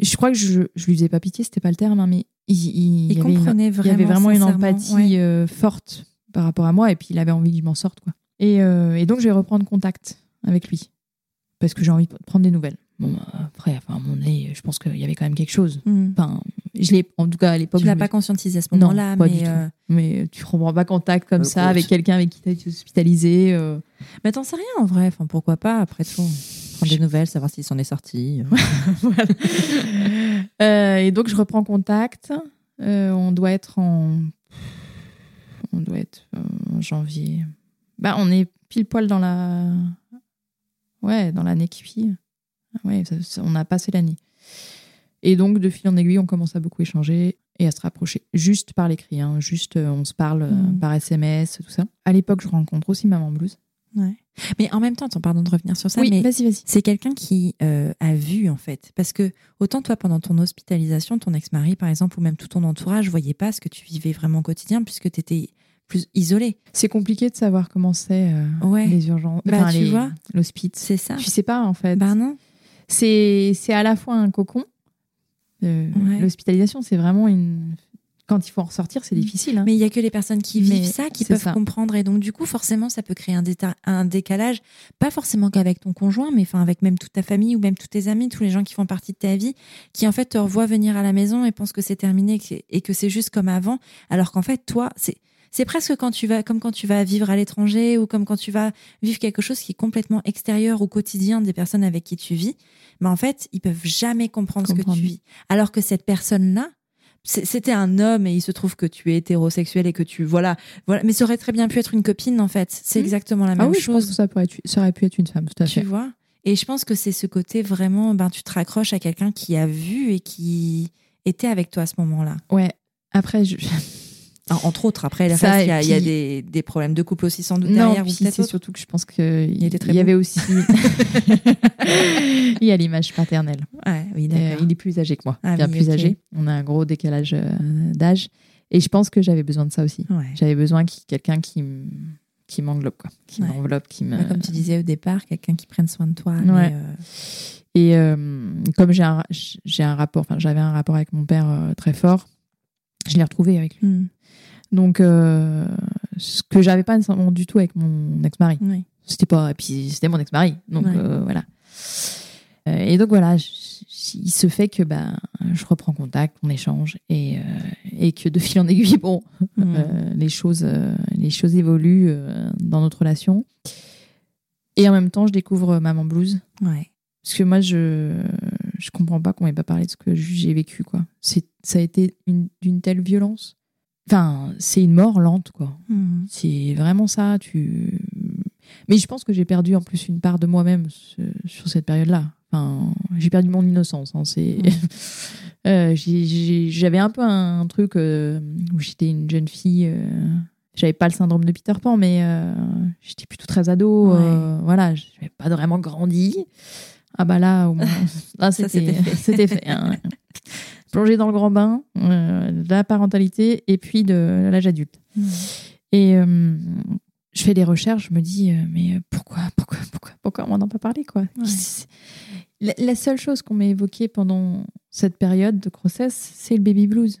Je crois que je je lui faisais pas pitié c'était pas le terme hein, mais il, il, Il, y avait il y vraiment. avait vraiment une empathie ouais. euh, forte par rapport à moi et puis il avait envie que je m'en sorte quoi. Et, euh, et donc je vais reprendre contact avec lui parce que j'ai envie de prendre des nouvelles. Bon après enfin à mon nez je pense qu'il y avait quand même quelque chose. Mm. Enfin je l'ai en tout cas à l'époque Tu je l'as me- pas conscientisé à ce Non, moment-là, pas mais. du tout. euh, mais tu reprends pas contact comme Euh, ça avec quelqu'un avec qui tu as été hospitalisé. euh. Mais t'en sais rien en vrai. Enfin, pourquoi pas après tout des nouvelles, savoir s'il s'en est sorti. Voilà. Euh, et donc je reprends contact. Euh, on doit être en, on doit être euh, en janvier. Bah, on est pile poil dans la, ouais, dans l'année qui suit. Ouais, ça- ça- on a passé l'année. Et donc de fil en aiguille, on commence à beaucoup échanger et à se rapprocher. Juste par l'écrit, hein. juste on se parle Mhm. par SMS, tout ça. À l'époque, je rencontre aussi Maman Blues. Ouais. Mais en même temps, attends, pardon de revenir sur ça, oui, mais vas-y, vas-y. c'est quelqu'un qui euh, a vu en fait. Parce que autant toi, pendant ton hospitalisation, ton ex-mari par exemple, ou même tout ton entourage, voyait pas ce que tu vivais vraiment au quotidien puisque tu étais plus isolé. C'est compliqué de savoir comment c'est euh, Ouais. les urgences, Bah, enfin, tu les- vois. l'hospice. C'est ça Tu sais pas en fait. Bah non. c'est c'est à la fois un cocon. euh, Ouais. L'hospitalisation, c'est vraiment une. Quand il faut en ressortir, c'est Mm. difficile. hein. Mais il y a que les personnes qui Mais vivent ça qui peuvent ça. comprendre et donc du coup forcément ça peut créer un, décalage, pas forcément qu'avec ton conjoint, mais enfin avec même toute ta famille ou même tous tes amis, tous les gens qui font partie de ta vie, qui en fait te revoient venir à la maison et pensent que c'est terminé et que c'est- juste comme avant, alors qu'en fait toi c'est c'est presque quand tu vas comme quand tu vas vivre à l'étranger ou comme quand tu vas vivre quelque chose qui est complètement extérieur au quotidien des personnes avec qui tu vis, mais en fait ils peuvent jamais comprendre, ce que tu vis, alors que cette personne là c'est- c'était un homme et il se trouve que tu es hétérosexuel et que tu voilà voilà mais ça aurait très bien pu être une copine en fait c'est Mhm. exactement la ah même oui, je pense chose que ça, pourrait être- ça aurait pu être une femme, tout à tu fait. vois? Et je pense que c'est ce côté vraiment ben tu te raccroches à quelqu'un qui a vu et qui était avec toi à ce moment-là Ouais. Après, je... Entre autres après Ça, il y a, il y des, des problèmes de couple aussi sans doute non, derrière puis c'est surtout que je pense qu'il était très y beau. avait aussi. il y a l'image paternelle. ouais oui Euh, il est plus âgé que moi, Ah bien oui, plus âgé. On a un gros décalage euh, d'âge. Et je pense que j'avais besoin de ça aussi. ouais. J'avais besoin y ait quelqu'un qui m- qui m'englobe, quoi. Qui Ouais. m'enveloppe, qui me. Comme tu disais au départ quelqu'un qui prenne soin de toi Ouais. euh, Et euh, comme j'ai un, j'ai un rapport, enfin j'avais un rapport avec mon père euh, très fort, je l'ai retrouvé avec lui. hmm, Donc euh, ce que j'avais pas nécessairement du tout avec mon ex-mari. C'était pas, et puis c'était mon ex-mari. Donc Ouais. euh, voilà. Euh, et donc voilà, il se fait que ben je reprends contact, on échange et euh, et que de fil en aiguille, bon, les choses les choses évoluent dans notre relation. Et en même temps, je découvre Maman Blues. ouais Parce que moi, je je comprends pas qu'on m'ait pas parlé de ce que j'ai vécu, quoi. Ça a été une- d'une telle violence. Enfin, c'est une mort lente, quoi. Hmm. C'est vraiment ça. Tu. Mais je pense que j'ai perdu en plus une part de moi-même ce- sur cette période-là. Enfin, j'ai perdu mon innocence. hein, c'est. Euh, j'ai- j'ai- J'avais un peu un truc euh, où j'étais une jeune fille euh, j'avais pas le syndrome de Peter Pan, mais euh, j'étais plutôt très ado. Ouais. euh, voilà, je n'avais pas vraiment grandi. Ah bah là, au moins, là c'était c'était fait. c'était fait. hein. Plonger dans le grand bain, euh, de la parentalité et puis de l'âge adulte. Et euh, je fais des recherches, je me dis, euh, mais pourquoi, pourquoi, pourquoi, pourquoi on n'en a pas parlé, quoi la, la seule chose qu'on m'a évoquée pendant cette période de grossesse, c'est le baby blues.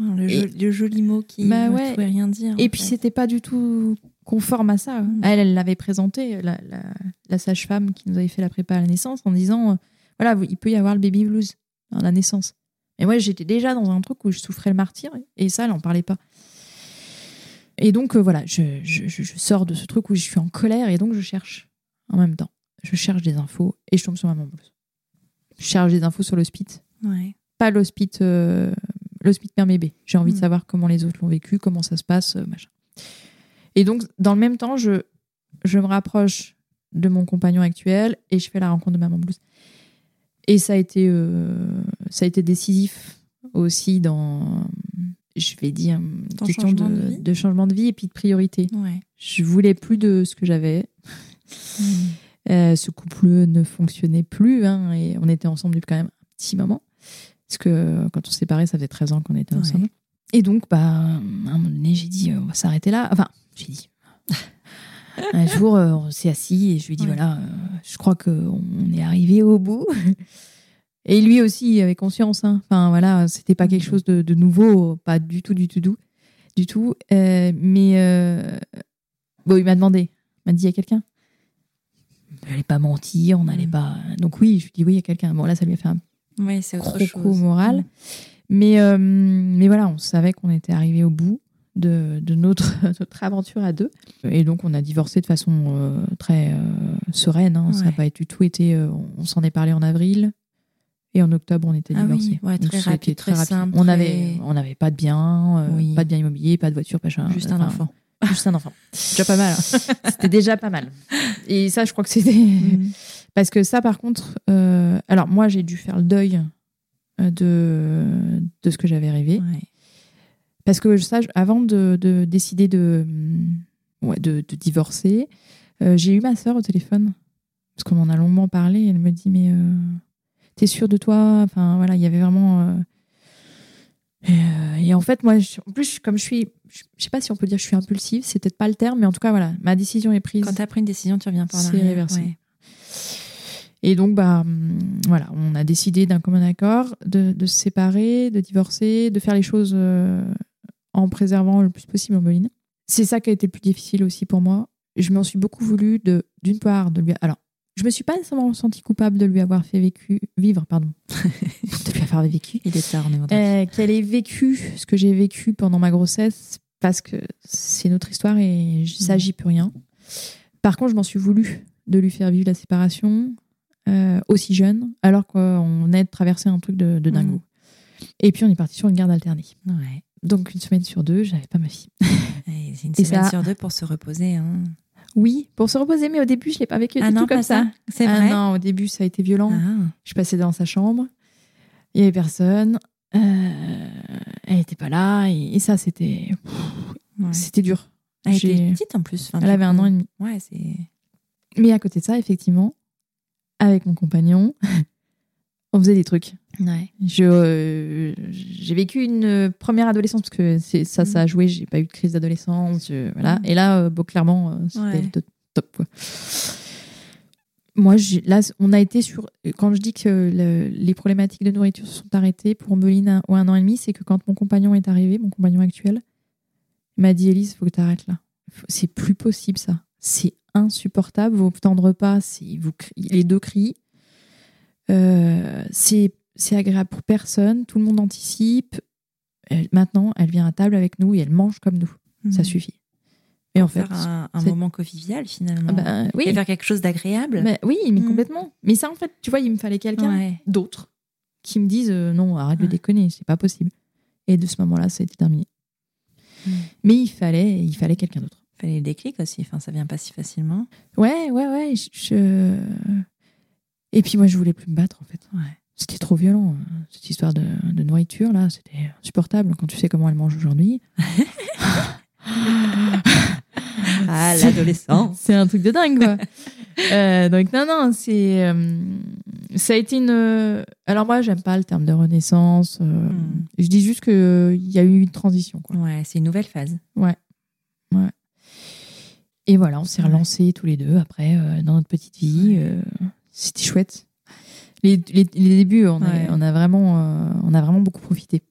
Oh, le, Et- jo- le joli mot qui Bah ne ouais. pouvait rien dire. Et puis c'était pas du tout conforme à ça. Mm. Elle, elle l'avait présenté, la, la- la sage-femme qui nous avait fait la prépa à la naissance, en disant, euh, voilà, il peut y avoir le baby blues à la naissance. Et moi, j'étais déjà dans un truc où je souffrais le martyr, et ça, elle en parlait pas. Et donc, euh, voilà, je, je- je- je sors de ce truc où je suis en colère, et donc je cherche en même temps. Je cherche des infos, et je tombe sur Maman Blues. Je cherche des infos sur l'hospice Ouais. pas l'hospice euh, l'hospice mère bébé. J'ai envie de Mm. savoir comment les autres l'ont vécu, comment ça se passe, euh, machin. Et donc, dans le même temps, je, je me rapproche de mon compagnon actuel et je fais la rencontre de Maman Blues. Et ça a été, euh, ça a été décisif aussi dans, je vais dire, Ton question changement de, de vie de changement de vie et puis de priorité. Ouais. Je voulais plus de ce que j'avais. Mm. Euh, ce couple ne fonctionnait plus hein, et on était ensemble depuis quand même un petit moment. Parce que quand on s'est séparés, ça faisait 13 ans qu'on était Ouais. ensemble. Et donc, bah, à un moment donné, j'ai dit, euh, on va s'arrêter là. Enfin, j'ai dit. Un jour, euh, on s'est assis et je lui ai dit, voilà, euh, je crois qu'on est arrivé au bout. Et lui aussi il avait conscience. hein. Enfin, voilà, c'était pas quelque chose de, de nouveau, pas du tout, du tout, doux, du tout. Euh, mais euh, bon, il m'a demandé, il m'a dit, il y a quelqu'un? On n'allait pas mentir, on n'allait Mm. pas. Donc oui, je lui dis, oui, il y a quelqu'un. Bon, là, ça lui a fait un Ouais, c'est autre chose. moral. Mm. Mais, euh, mais voilà, on savait qu'on était arrivé au bout de, de notre, notre aventure à deux. Et donc, on a divorcé de façon euh, très euh, sereine. hein. Ça n'a pas du tout été. euh, on s'en est parlé en avril. Et en octobre, on était Ah oui, divorcés. ouais, Donc, très rapide, très simple, On très- avait, on n'avait pas de bien, Oui. pas de bien immobilier, pas de voiture, pas Juste un enfin, enfant. Juste un enfant. Déjà pas mal. hein. C'était déjà pas mal. Et ça, je crois que c'était. Mm. Parce que ça, par contre, alors moi, j'ai dû faire le deuil de, de ce que j'avais rêvé. Ouais. Parce que ça, avant de, de décider de, ouais, de, de divorcer, euh, j'ai eu ma sœur au téléphone. Parce qu'on en a longuement parlé. Elle me dit Mais euh, t'es sûre de toi? Enfin, voilà, il y avait vraiment. euh, Et, euh, et en fait, moi, je- en plus, comme je suis. Je je sais pas si on peut dire que je suis impulsive, c'est peut-être pas le terme, mais en tout cas, voilà, ma décision est prise. Quand tu as pris une décision, tu reviens par C'est l'arrière. réversible. Ouais. Et donc, bah, hum, voilà, on a décidé d'un commun accord de, de se séparer, de divorcer, de faire les choses en préservant le plus possible Ombeline. C'est ça qui a été le plus difficile aussi pour moi. Je m'en suis beaucoup voulu de, d'une part, de lui. Alors, je me suis pas nécessairement sentie coupable de lui avoir fait vécu, vivre, pardon, de lui avoir vécu, Il est tard, on est euh, qu'elle ait vécu ce que j'ai vécu pendant ma grossesse, parce que c'est notre histoire et ça, Mhm. j'y peux rien. Par contre, je m'en suis voulu de lui faire vivre la séparation euh, aussi jeune, alors qu'on venait de traverser un truc de, de dingo. Mhm. Et puis, on est parti sur une garde alternée. Ouais. Donc, une semaine sur deux, j'avais pas ma fille. Et C'est une Et semaine ça- sur deux pour se reposer. Hein. Oui, pour se reposer, mais au début, je l'ai pas vécu Ah du non, tout comme ça. C'est Ah vrai. non, au début, ça a été violent. Ah. Je passais dans sa chambre, il y avait personne, euh, elle était pas là, et, et ça, c'était Ouais. c'était dur. Elle J'ai- était petite en plus. Enfin, Elle avait un an et demi. Ouais, c'est. Mais à côté de ça, effectivement, avec mon compagnon, on faisait des trucs. Ouais. Je, euh, j'ai vécu une première adolescence parce que c'est, ça, ça a joué. J'ai pas eu de crise d'adolescence. je- voilà. Et là, euh, bon, clairement, euh, c'était Ouais. le top. quoi. Moi, là, on a été sur. Quand je dis que le- les problématiques de nourriture se sont arrêtées pour Ombeline un, ou un an et demi, c'est que quand mon compagnon est arrivé, mon compagnon actuel, il m'a dit Élise, il faut que tu arrêtes là. C'est plus possible ça. C'est insupportable. Vos temps de repas, vous, les deux crient. Euh, c'est, c'est agréable pour personne. Tout le monde anticipe. Elle- maintenant, elle vient à table avec nous et elle mange comme nous. Ça Mhm. suffit. Et en fait, Faire un, un c'est- moment convivial finalement. ah bah, oui, Et faire quelque chose d'agréable. oui, mais Mm. complètement. Mais ça, en fait, tu vois, il me fallait quelqu'un Ouais. d'autre qui me dise euh, non, arrête de déconner, c'est pas possible. Et de ce moment-là, ça a été terminé. Mm. Mais il fallait, il fallait quelqu'un d'autre. Fallait le déclic aussi. Enfin, ça vient pas si facilement. Ouais, ouais, ouais. je- je- Et puis moi, je voulais plus me battre, en fait. Ouais. C'était trop violent, euh, cette histoire de, de nourriture, là. C'était insupportable quand tu sais comment elle mange aujourd'hui. Ah, l'adolescence. c'est un truc de dingue, quoi. Euh, donc, non, non, c'est. euh, ça a été une. euh, Alors, moi, j'aime pas le terme de renaissance. euh, Hmm. Je dis juste qu'il y a eu une transition, quoi. Ouais, c'est une nouvelle phase. Et voilà, on s'est Ouais. relancés tous les deux après dans notre petite vie. C'était chouette. Les, les, les débuts, on, a, on, a vraiment, euh, on a vraiment beaucoup profité.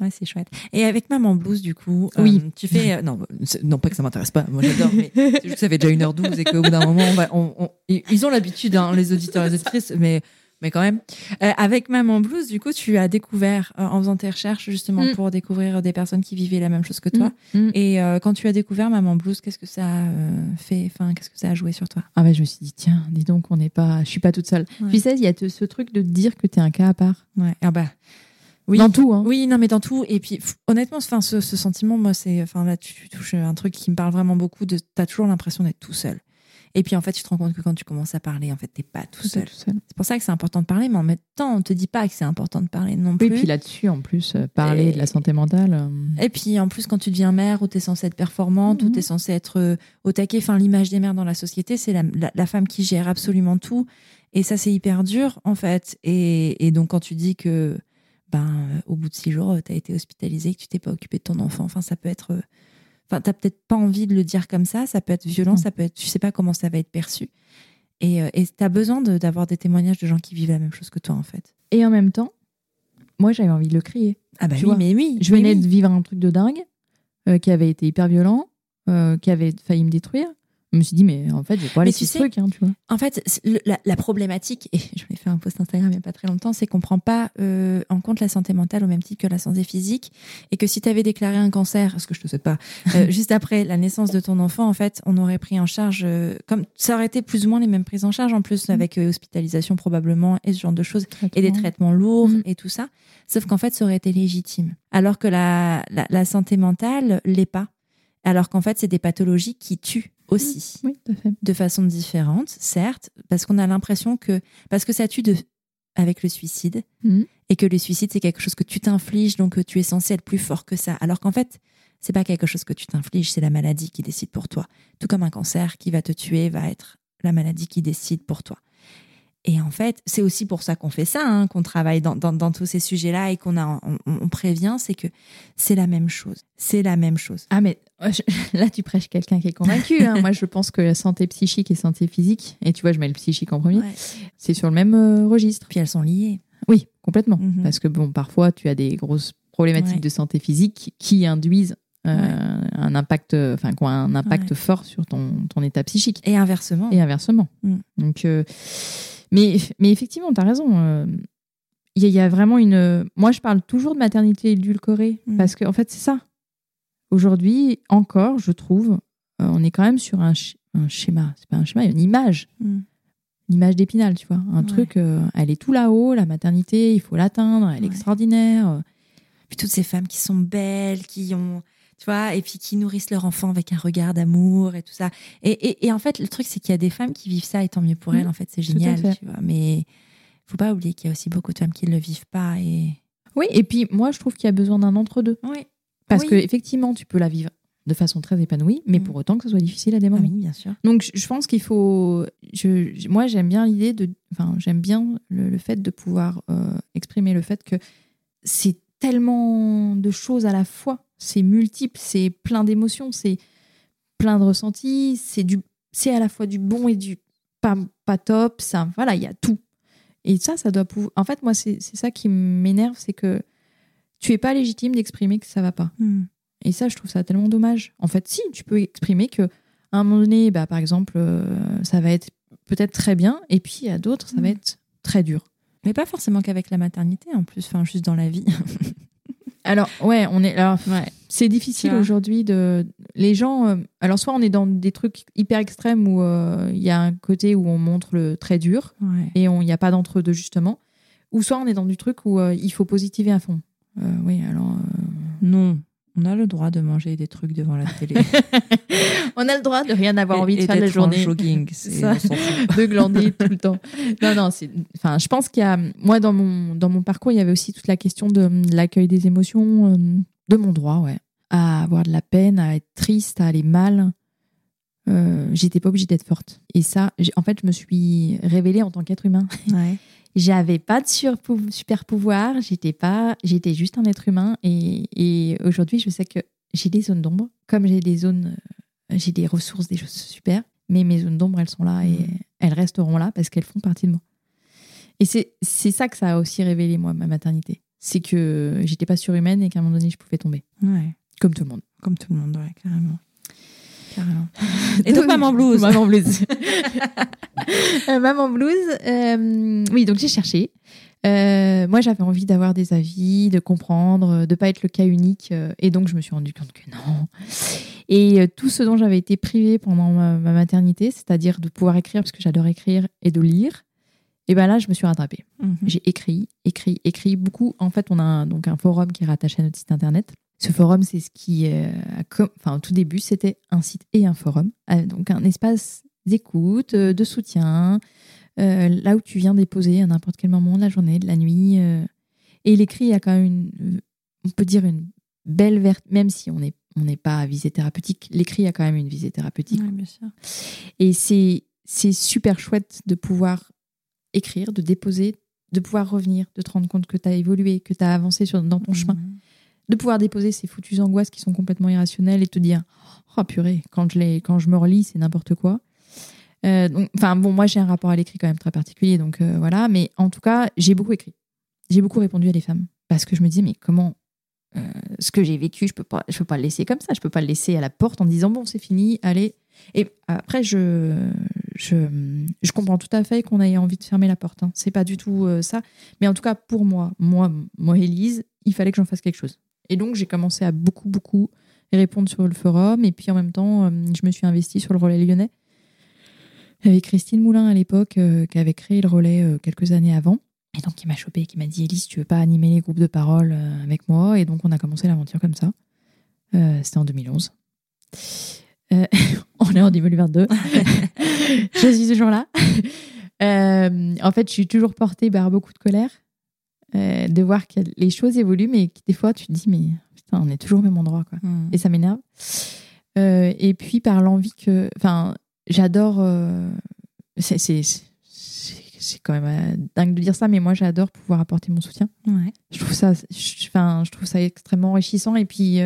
Ouais, c'est chouette. Et avec Maman Blues, du coup, euh, Oui. tu fais. euh, non, non, pas que ça m'intéresse pas, moi j'adore, mais c'est juste que ça fait déjà 1h12 et qu'au bout d'un moment, on va, on- on- ils ils ont l'habitude, hein, les auditeurs et les auditrices, mais, mais quand même. Euh, avec Maman Blues, du coup, tu as découvert, euh, en faisant tes recherches, justement, Mm. pour découvrir des personnes qui vivaient la même chose que toi. Mm, mm. Et euh, quand tu as découvert Maman Blues, qu'est-ce que ça a euh, fait Enfin, qu'est-ce que ça a joué sur toi? Ah ben, je me suis dit, tiens, dis donc, on n'est pas, je suis pas toute seule. Ouais. Tu sais, il y a te- ce truc de dire que tu es un cas à part. Ouais. Ah bah. Oui. Dans tout, hein. Oui, non, mais dans tout. Et puis, pff, honnêtement, enfin, ce, ce sentiment, moi, c'est, enfin, là, tu touches un truc qui me parle vraiment beaucoup. De, t'as toujours l'impression d'être tout seul. Et puis, en fait, tu te rends compte que quand tu commences à parler, en fait, t'es pas tout Tout seul. C'est pour ça que c'est important de parler, mais en même temps, on te dit pas que c'est important de parler non plus. Oui, puis là-dessus, en plus, euh, parler Et- de la santé mentale. euh, Et puis en plus, quand tu deviens mère, où tu es censée être performante, où Mhm. tu es censée être euh, au taquet, enfin, l'image des mères dans la société, c'est la, la- la femme qui gère absolument tout. Et ça, c'est hyper dur, en fait. Et, et donc, quand tu dis que, ben, au bout de six jours, tu as été hospitalisée, que tu t'es pas occupé de ton enfant, enfin, ça peut être. Enfin, t'as peut-être pas envie de le dire comme ça, ça peut être violent, Non. ça peut être. Tu sais pas comment ça va être perçu. Et euh, tu as besoin de- d'avoir des témoignages de gens qui vivent la même chose que toi, en fait. Et en même temps, moi, j'avais envie de le crier. Ah, bah Tu oui, vois, mais oui. Je venais oui. de vivre un truc de dingue, euh, qui avait été hyper violent, euh, qui avait failli me détruire. Je me suis dit, mais en fait, je vais pas laisser tu ce sais- truc, hein, tu vois. En fait, le- la, la problématique, et je l'ai fait un post Instagram il n'y a pas très longtemps, c'est qu'on ne prend pas euh, en compte la santé mentale au même titre que la santé physique. Et que si tu avais déclaré un cancer, ce que je te souhaite pas, euh, juste après la naissance de ton enfant, en fait, on aurait pris en charge, euh, comme ça aurait été plus ou moins les mêmes prises en charge, en plus, Mhm. avec hospitalisation probablement, et ce genre de choses, et des traitements lourds Mhm. et tout ça. Sauf qu'en fait, ça aurait été légitime. Alors que la, la, la santé mentale l'est pas. Alors qu'en fait, c'est des pathologies qui tuent aussi Oui, tout à fait. de façon différente, certes, parce qu'on a l'impression que parce que ça tue de avec le suicide Mhm. et que le suicide c'est quelque chose que tu t'infliges donc que tu es censé être plus fort que ça. Alors qu'en fait, c'est pas quelque chose que tu t'infliges, c'est la maladie qui décide pour toi. Tout comme un cancer qui va te tuer va être la maladie qui décide pour toi. Et en fait, c'est aussi pour ça qu'on fait ça, hein, qu'on travaille dans, dans, dans tous ces sujets-là et qu'on a, on, on prévient, c'est que c'est la même chose. C'est la même chose. Ah, mais je- là, tu prêches quelqu'un qui est convaincu. hein. Moi, je pense que la santé psychique et santé physique, et tu vois, je mets le psychique en premier, Ouais. c'est sur le même euh, registre. Puis elles sont liées. Oui, complètement. Mhm. Parce que, bon, parfois, tu as des grosses problématiques Ouais. de santé physique qui induisent euh, Ouais. un impact, enfin, qui ont un impact fort sur ton, ton état psychique. Et inversement. Et inversement. Mm. Donc, euh, mais, mais effectivement, tu as raison. euh, Il y, a- il y a vraiment une. Moi, je parle toujours de maternité édulcorée Mm. parce qu'en en fait, c'est ça. Aujourd'hui, encore, je trouve, euh, on est quand même sur un, sch- un schéma. C'est pas un schéma, une image. Mm. Une image d'épinal, tu vois. Un Ouais. truc, euh, elle est tout là-haut, la maternité, il faut l'atteindre, elle est Ouais. extraordinaire. Puis toutes ces femmes qui sont belles, qui ont, tu vois, et puis qui nourrissent leur enfant avec un regard d'amour et tout ça. Et, et, et en fait, le truc, c'est qu'il y a des femmes qui vivent ça, et tant mieux pour elles, en fait, c'est génial, fait. tu vois. Mais faut pas oublier qu'il y a aussi beaucoup de femmes qui ne le vivent pas. Et... Oui, et puis moi, je trouve qu'il y a besoin d'un entre-deux. Oui. Parce Oui. que effectivement, tu peux la vivre de façon très épanouie, mais Mm. pour autant que ce soit difficile à des Ah oui, bien sûr. Donc, je- pense qu'il faut. Je, je- moi, j'aime bien l'idée de. Enfin, j'aime bien le, le fait de pouvoir euh, exprimer le fait que c'est tellement de choses à la fois. C'est multiple, c'est plein d'émotions, c'est plein de ressentis, c'est du, c'est à la fois du bon et du pas, pas top. Ça, voilà, il y a tout. Et ça, ça doit pouvoir. En fait, moi, c'est ça qui m'énerve, c'est que tu es pas légitime d'exprimer que ça va pas. Mm. Et ça, je trouve ça tellement dommage. En fait, si, tu peux exprimer que à un moment donné, bah, par exemple, euh, ça va être peut-être très bien, et puis à d'autres, ça va Mm. être très dur. Mais pas forcément qu'avec la maternité, en plus, enfin, juste dans la vie. Alors, ouais, on est. Alors, c'est difficile aujourd'hui de. Les gens. euh, alors, soit on est dans des trucs hyper extrêmes où euh, il y a un côté où on montre le très dur Ouais. et il n'y a pas d'entre-deux, justement. Ou soit on est dans du truc où euh, il faut positiver à fond. Oui, alors. Non, on a le droit de manger des trucs devant la télé. on a le droit de rien avoir envie de faire de la d'être en journée. jogging, ça. de glander tout le temps. Non, non. Enfin, je pense qu'il y a. Moi, dans mon, dans mon parcours, il y avait aussi toute la question de, de l'accueil des émotions, euh, de mon droit, ouais. À avoir de la peine, à être triste, à aller mal. euh, j'étais pas obligée d'être forte. Et ça, en fait, je me suis révélée en tant qu'être humain. Ouais. J'avais pas de super pouvoir, j'étais pas, j'étais juste un être humain. Et, et aujourd'hui, je sais que j'ai des zones d'ombre, comme j'ai des zones, euh, j'ai des ressources, des choses super. Mais mes zones d'ombre, elles sont là et Mhm. elles resteront là parce qu'elles font partie de moi. Et c'est c'est ça que ça a aussi révélé moi ma maternité, c'est que j'étais pas surhumaine et qu'à un moment donné, je pouvais tomber, Ouais. comme tout le monde. Comme tout le monde, ouais, carrément. Carrément. Et donc, Maman Blues. Maman blues. Euh, Maman blues. euh, oui, donc j'ai cherché. Euh, moi, j'avais envie d'avoir des avis, de comprendre, de pas être le cas unique, euh, et donc je me suis rendu compte que non. Et euh, tout ce dont j'avais été privée pendant ma, ma maternité, c'est-à-dire de pouvoir écrire parce que j'adore écrire et de lire, et ben là, je me suis rattrapée. Mhm. J'ai écrit, écrit, écrit beaucoup. En fait, on a un, donc un forum qui est rattaché à notre site internet. Ce forum, c'est ce qui, euh, a enfin, au tout début, c'était un site et un forum, donc un espace d'écoute, euh, de soutien, euh, là où tu viens déposer à n'importe quel moment de la journée, de la nuit. euh. Et l'écrit a quand même une, on peut dire une belle vertu, même si on n'est on n'est pas à visée thérapeutique, l'écrit a quand même une visée thérapeutique. Ouais, bien sûr. Et c'est c'est super chouette de pouvoir écrire, de déposer, de pouvoir revenir, de te rendre compte que tu as évolué, que tu as avancé sur, dans ton chemin, Mhm. De pouvoir déposer ces foutues angoisses qui sont complètement irrationnelles et te dire Oh purée, quand je, les, quand je me relis, c'est n'importe quoi. Euh, enfin bon, moi j'ai un rapport à l'écrit quand même très particulier, donc euh, voilà, mais en tout cas, j'ai beaucoup écrit. J'ai beaucoup répondu à des femmes parce que je me disais, mais comment euh, ce que j'ai vécu, je peux pas, je peux pas le laisser comme ça, je peux pas le laisser à la porte en disant bon, c'est fini, allez. Et après, je, je, je comprends tout à fait qu'on ait envie de fermer la porte. Hein. C'est pas du tout ça, mais en tout cas pour moi, moi, moi, Élise, il fallait que j'en fasse quelque chose. Et donc j'ai commencé à beaucoup, beaucoup répondre sur le forum, et puis en même temps, euh, je me suis investie sur le relais lyonnais avec Christine Moulin à l'époque, euh, qui avait créé le relais euh, quelques années avant. Et donc, qui m'a chopé, qui m'a dit Élise, tu veux pas animer les groupes de parole euh, avec moi? Et donc, on a commencé l'aventure comme ça. C'était en 2011. Euh, on est en 2022. je suis toujours là. En fait, je suis toujours portée par beaucoup de colère euh, de voir que les choses évoluent, mais que des fois, tu te dis, mais putain, on est toujours au même endroit. Quoi Mhm. et ça m'énerve. Euh, et puis par l'envie que, enfin, j'adore. euh, c'est- c'est c'est- c'est quand même euh, dingue de dire ça, mais moi j'adore pouvoir apporter mon soutien. Ouais. Je trouve ça, je, enfin, je trouve ça extrêmement enrichissant. Et puis,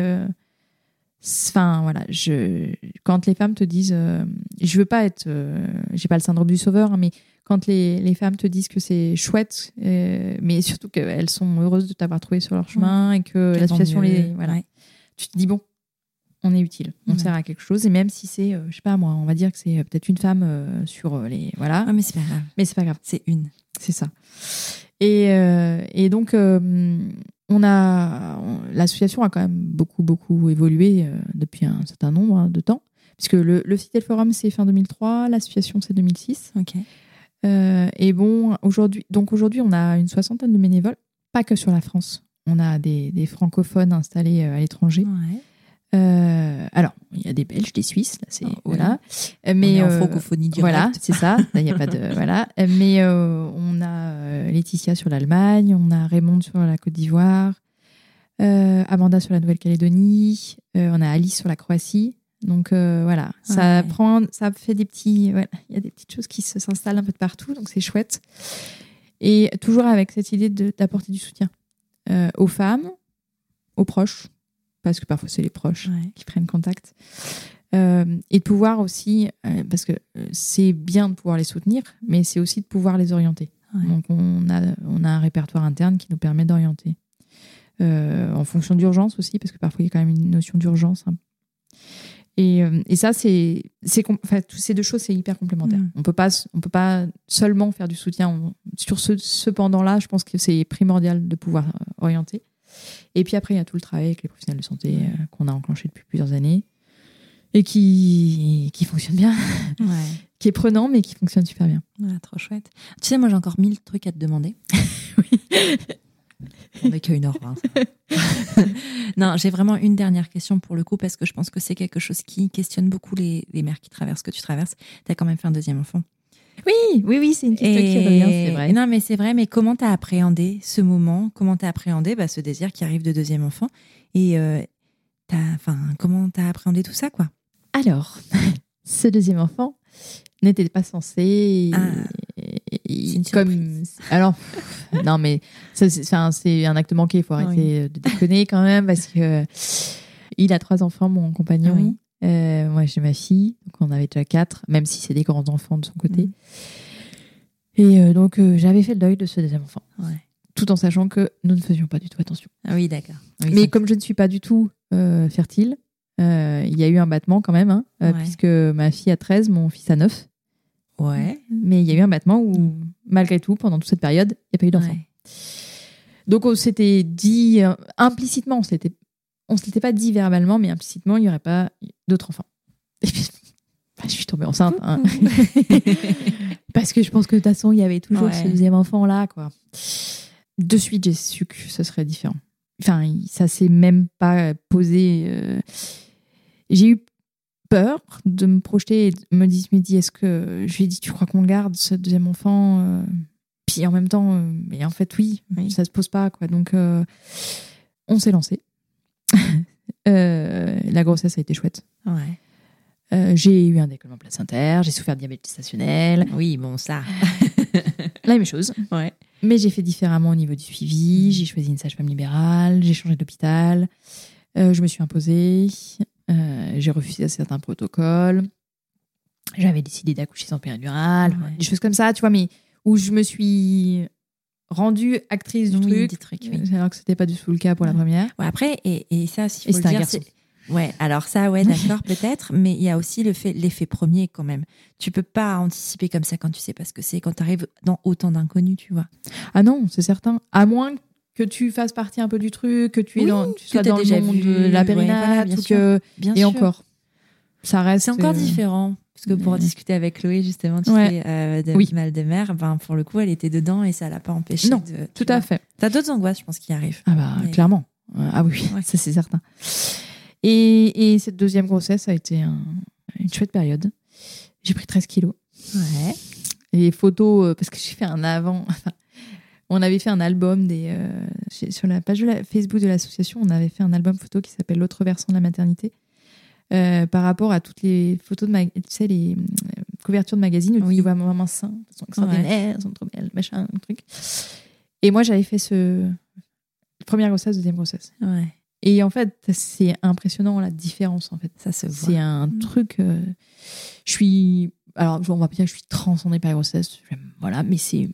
enfin voilà, je, quand les femmes te disent, je veux pas être, j'ai pas le syndrome du sauveur, hein, mais quand les, les femmes te disent que c'est chouette, euh, mais surtout qu'elles sont heureuses de t'avoir trouvé sur leur chemin et que l'association les, voilà, Ouais. tu te dis bon, on est utile, on Ouais. sert à quelque chose et même si c'est, euh, je sais pas moi, on va dire que c'est euh, peut-être une femme euh, sur les, voilà, mais c'est pas grave. mais c'est pas grave, C'est une. c'est ça. Et, et donc on a, on- l'association a quand même beaucoup beaucoup évolué depuis un certain nombre hein, de temps, puisque le, le site et le forum c'est fin 2003, l'association c'est 2006. Ok. Euh, et bon, aujourd'hui, donc aujourd'hui, on a une soixantaine de bénévoles, pas que sur la France. On a des, des francophones installés euh, à l'étranger. Ouais. Euh, alors, il y a des Belges, des Suisses, là, c'est Ah, voilà. Mais Mais en francophonie directe. voilà, c'est ça. Il n'y a pas de voilà. Mais on a Laetitia sur l'Allemagne, on a Raymond sur la Côte d'Ivoire, Amanda sur la Nouvelle-Calédonie, on a Alice sur la Croatie. Donc euh, voilà, ça Ouais. prend, ça fait des petits, voilà, il y a des petites choses qui s'installent un peu de partout, donc c'est chouette. Et toujours avec cette idée d'apporter du soutien euh, aux femmes, aux proches, parce que parfois c'est les proches Ouais. qui prennent contact. Euh, et de pouvoir aussi, parce que c'est bien de pouvoir les soutenir, mais c'est aussi de pouvoir les orienter. Ouais. Donc on a, on a un répertoire interne qui nous permet d'orienter. En fonction d'urgence aussi, parce que parfois il y a quand même une notion d'urgence. hein. Et, euh, et ça, c'est, enfin, toutes ces deux choses, c'est hyper complémentaire. Mm. On peut pas, on peut pas seulement faire du soutien. On- sur ce, cependant-là, je pense que c'est primordial de pouvoir euh, orienter. Et puis après, il y a tout le travail avec les professionnels de santé Ouais. euh, qu'on a enclenché depuis plusieurs années et qui, qui fonctionne bien, Ouais. qui est prenant, mais qui fonctionne super bien. Ouais, trop chouette. Tu sais, moi, j'ai encore mille trucs à te demander. Oui. On n'est qu'à ça. non, j'ai vraiment une dernière question pour le coup, parce que je pense que c'est quelque chose qui questionne beaucoup les, les mères qui traversent ce que tu traverses. Tu as quand même fait un deuxième enfant. Oui, oui, oui, c'est une question qui revient, c'est vrai. Non, mais c'est vrai, mais comment tu as appréhendé ce moment? Comment tu as appréhendé bah, ce désir qui arrive de deuxième enfant? Et euh, t'as- enfin, comment tu as appréhendé tout ça, quoi? Alors, ce deuxième enfant n'était pas censé. Ah, et- une comme alors non mais c'est un acte manqué. Il faut arrêter de déconner quand même parce que il a trois enfants, mon compagnon. Oui. Euh, moi, j'ai ma fille, donc on avait déjà quatre, même si c'est des grands enfants de son côté. Mhm. Et euh, donc euh, j'avais fait le deuil de ce deuxième enfant, Ouais. tout en sachant que nous ne faisions pas du tout attention. Ah oui, d'accord. Oui, Mais comme je ne suis pas du tout euh, fertile, euh, il y a eu un battement quand même, hein, euh, Ouais. puisque ma fille a 13, mon fils a 9. Ouais. Mais il y a eu un battement où, malgré tout, pendant toute cette période, il n'y a pas eu d'enfant. Ouais. Donc on s'était dit euh, implicitement, on s'était, on s'était pas dit verbalement, mais implicitement, il n'y aurait pas d'autres enfants. Et puis, bah, je suis tombée enceinte. hein. Parce que je pense que de toute façon, il y avait toujours Ouais. ce deuxième enfant là, quoi. De suite, j'ai su que ce serait différent. Enfin, ça s'est même pas posé. euh, J'ai eu peur de me projeter et de me dire, me dit, est-ce que je lui ai dit, tu crois qu'on le garde ce deuxième enfant euh, Puis en même temps, euh, mais en fait, oui, Oui. ça se pose pas, quoi. Donc, euh, on s'est lancé. Euh, la grossesse a été chouette. Ouais. Euh, j'ai eu un décollement placentaire, j'ai souffert de diabète gestationnel, Oui, bon, ça. la même chose. Ouais. Mais j'ai fait différemment au niveau du suivi. J'ai choisi une sage-femme libérale, j'ai changé d'hôpital, je me suis imposée, j'ai refusé certains protocoles. J'avais décidé d'accoucher sans péridurale, Ouais. des choses comme ça, tu vois, mais où je me suis rendue actrice du Oui, truc, trucs, oui. alors que c'était pas du tout le cas pour la première. Ouais, après, et, et ça, Et faut le dire, garçon. c'est- Ouais, alors ça, ouais, d'accord, peut-être, mais il y a aussi le fait, l'effet premier quand même. Tu peux pas anticiper comme ça quand tu sais pas ce que c'est, quand tu arrives dans autant d'inconnus, tu vois. Ah non, c'est certain. À moins que tu fasses partie un peu du truc, que tu, es Oui, dans, tu que sois dans déjà le monde vu, de la ouais, périnate, voilà, bien que- et sûr. encore, ça reste. C'est encore euh, différent. Parce que pour discuter avec Chloé, justement, tu Ouais. sais, euh, de Oui. mal de mer, ben, pour le coup, elle était dedans et ça l'a pas empêché Non, de. Tout à fait. T'as d'autres angoisses, je pense, qui arrivent. Ah bah Mais- clairement. Ah oui, Ouais. ça c'est certain. Et, et cette deuxième grossesse a été un- une chouette période. J'ai pris 13 kilos. Ouais. Et les photos, euh, parce que j'ai fait un avant. enfin, on avait fait un album des, euh, sur la page de la Facebook de l'association. On avait fait un album photo qui s'appelle L'autre versant de la maternité. euh, par rapport à toutes les photos de tu sais, les euh, couvertures de magazines où Oui. tu vois maman sein, elles sont extraordinaires, elles sont trop belles, machin, un truc. Et moi, j'avais fait ce première grossesse, deuxième grossesse. Ouais. Et en fait, c'est impressionnant la différence en fait. Ça se voit. C'est un Mm. truc. euh, je suis. Alors, on va pas dire que je suis transcendée par la grossesse. Voilà, mais c'est.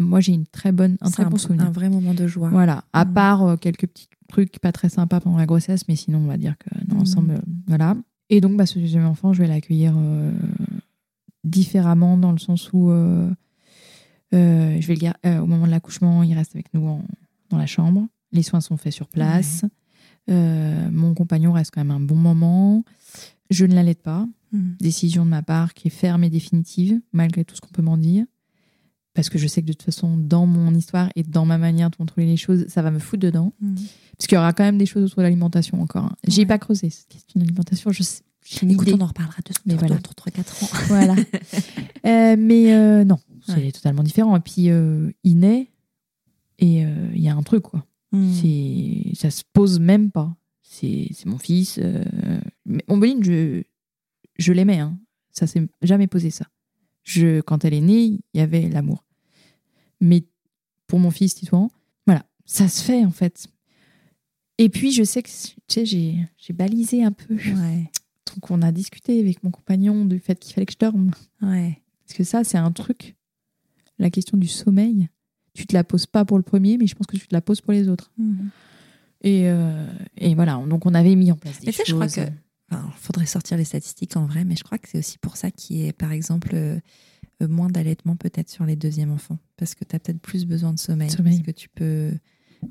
Moi, j'ai une très bonne, un très bon souvenir. un vrai moment de joie. Voilà. À Mm. part euh, quelques petits trucs pas très sympas pendant la grossesse, mais sinon, on va dire que dans Mm. l'ensemble, euh, voilà. Et donc, bah, ce deuxième enfant, je vais l'accueillir euh, différemment dans le sens où euh, euh, je vais le au moment de l'accouchement, il reste avec nous en- dans la chambre. Les soins sont faits sur place. Mon compagnon reste quand même un bon moment. Je ne l'allaite pas. Mm. Décision de ma part qui est ferme et définitive, malgré tout ce qu'on peut m'en dire. Parce que je sais que de toute façon, dans mon histoire et dans ma manière de contrôler les choses, ça va me foutre dedans. Mm. Parce qu'il y aura quand même des choses autour de l'alimentation encore. hein. J'ai Ouais. pas creusé cette question d'alimentation. Je sais, Écoute, on en reparlera de Mais voilà. 3-4 ans. Voilà. Euh, mais euh, non, c'est Ouais. totalement différent. Et puis, euh, il naît et euh, il y a un truc, quoi. Mm. C'est, ça se pose même pas. C'est, mon fils. mais Ombeline, je, je l'aimais. Hein. Ça s'est jamais posé ça. Je, quand elle est née, il y avait l'amour. Mais pour mon fils, Titouan, voilà, ça se fait en fait. Et puis, je sais que tu sais, j'ai, balisé un peu. Ouais. Donc, on a discuté avec mon compagnon du fait qu'il fallait que je dorme. Ouais. Parce que ça, c'est un truc. La question du sommeil, tu te la poses pas pour le premier, mais je pense que tu te la poses pour les autres. Mm. Et, euh, et voilà, donc on avait mis en place des Mais choses. je crois que- Il faudrait sortir les statistiques en vrai, mais je crois que c'est aussi pour ça qu'il y ait, par exemple, euh, moins d'allaitement peut-être sur les deuxièmes enfants. Parce que tu as peut-être plus besoin de sommeil. Sommeil. Parce que tu peux.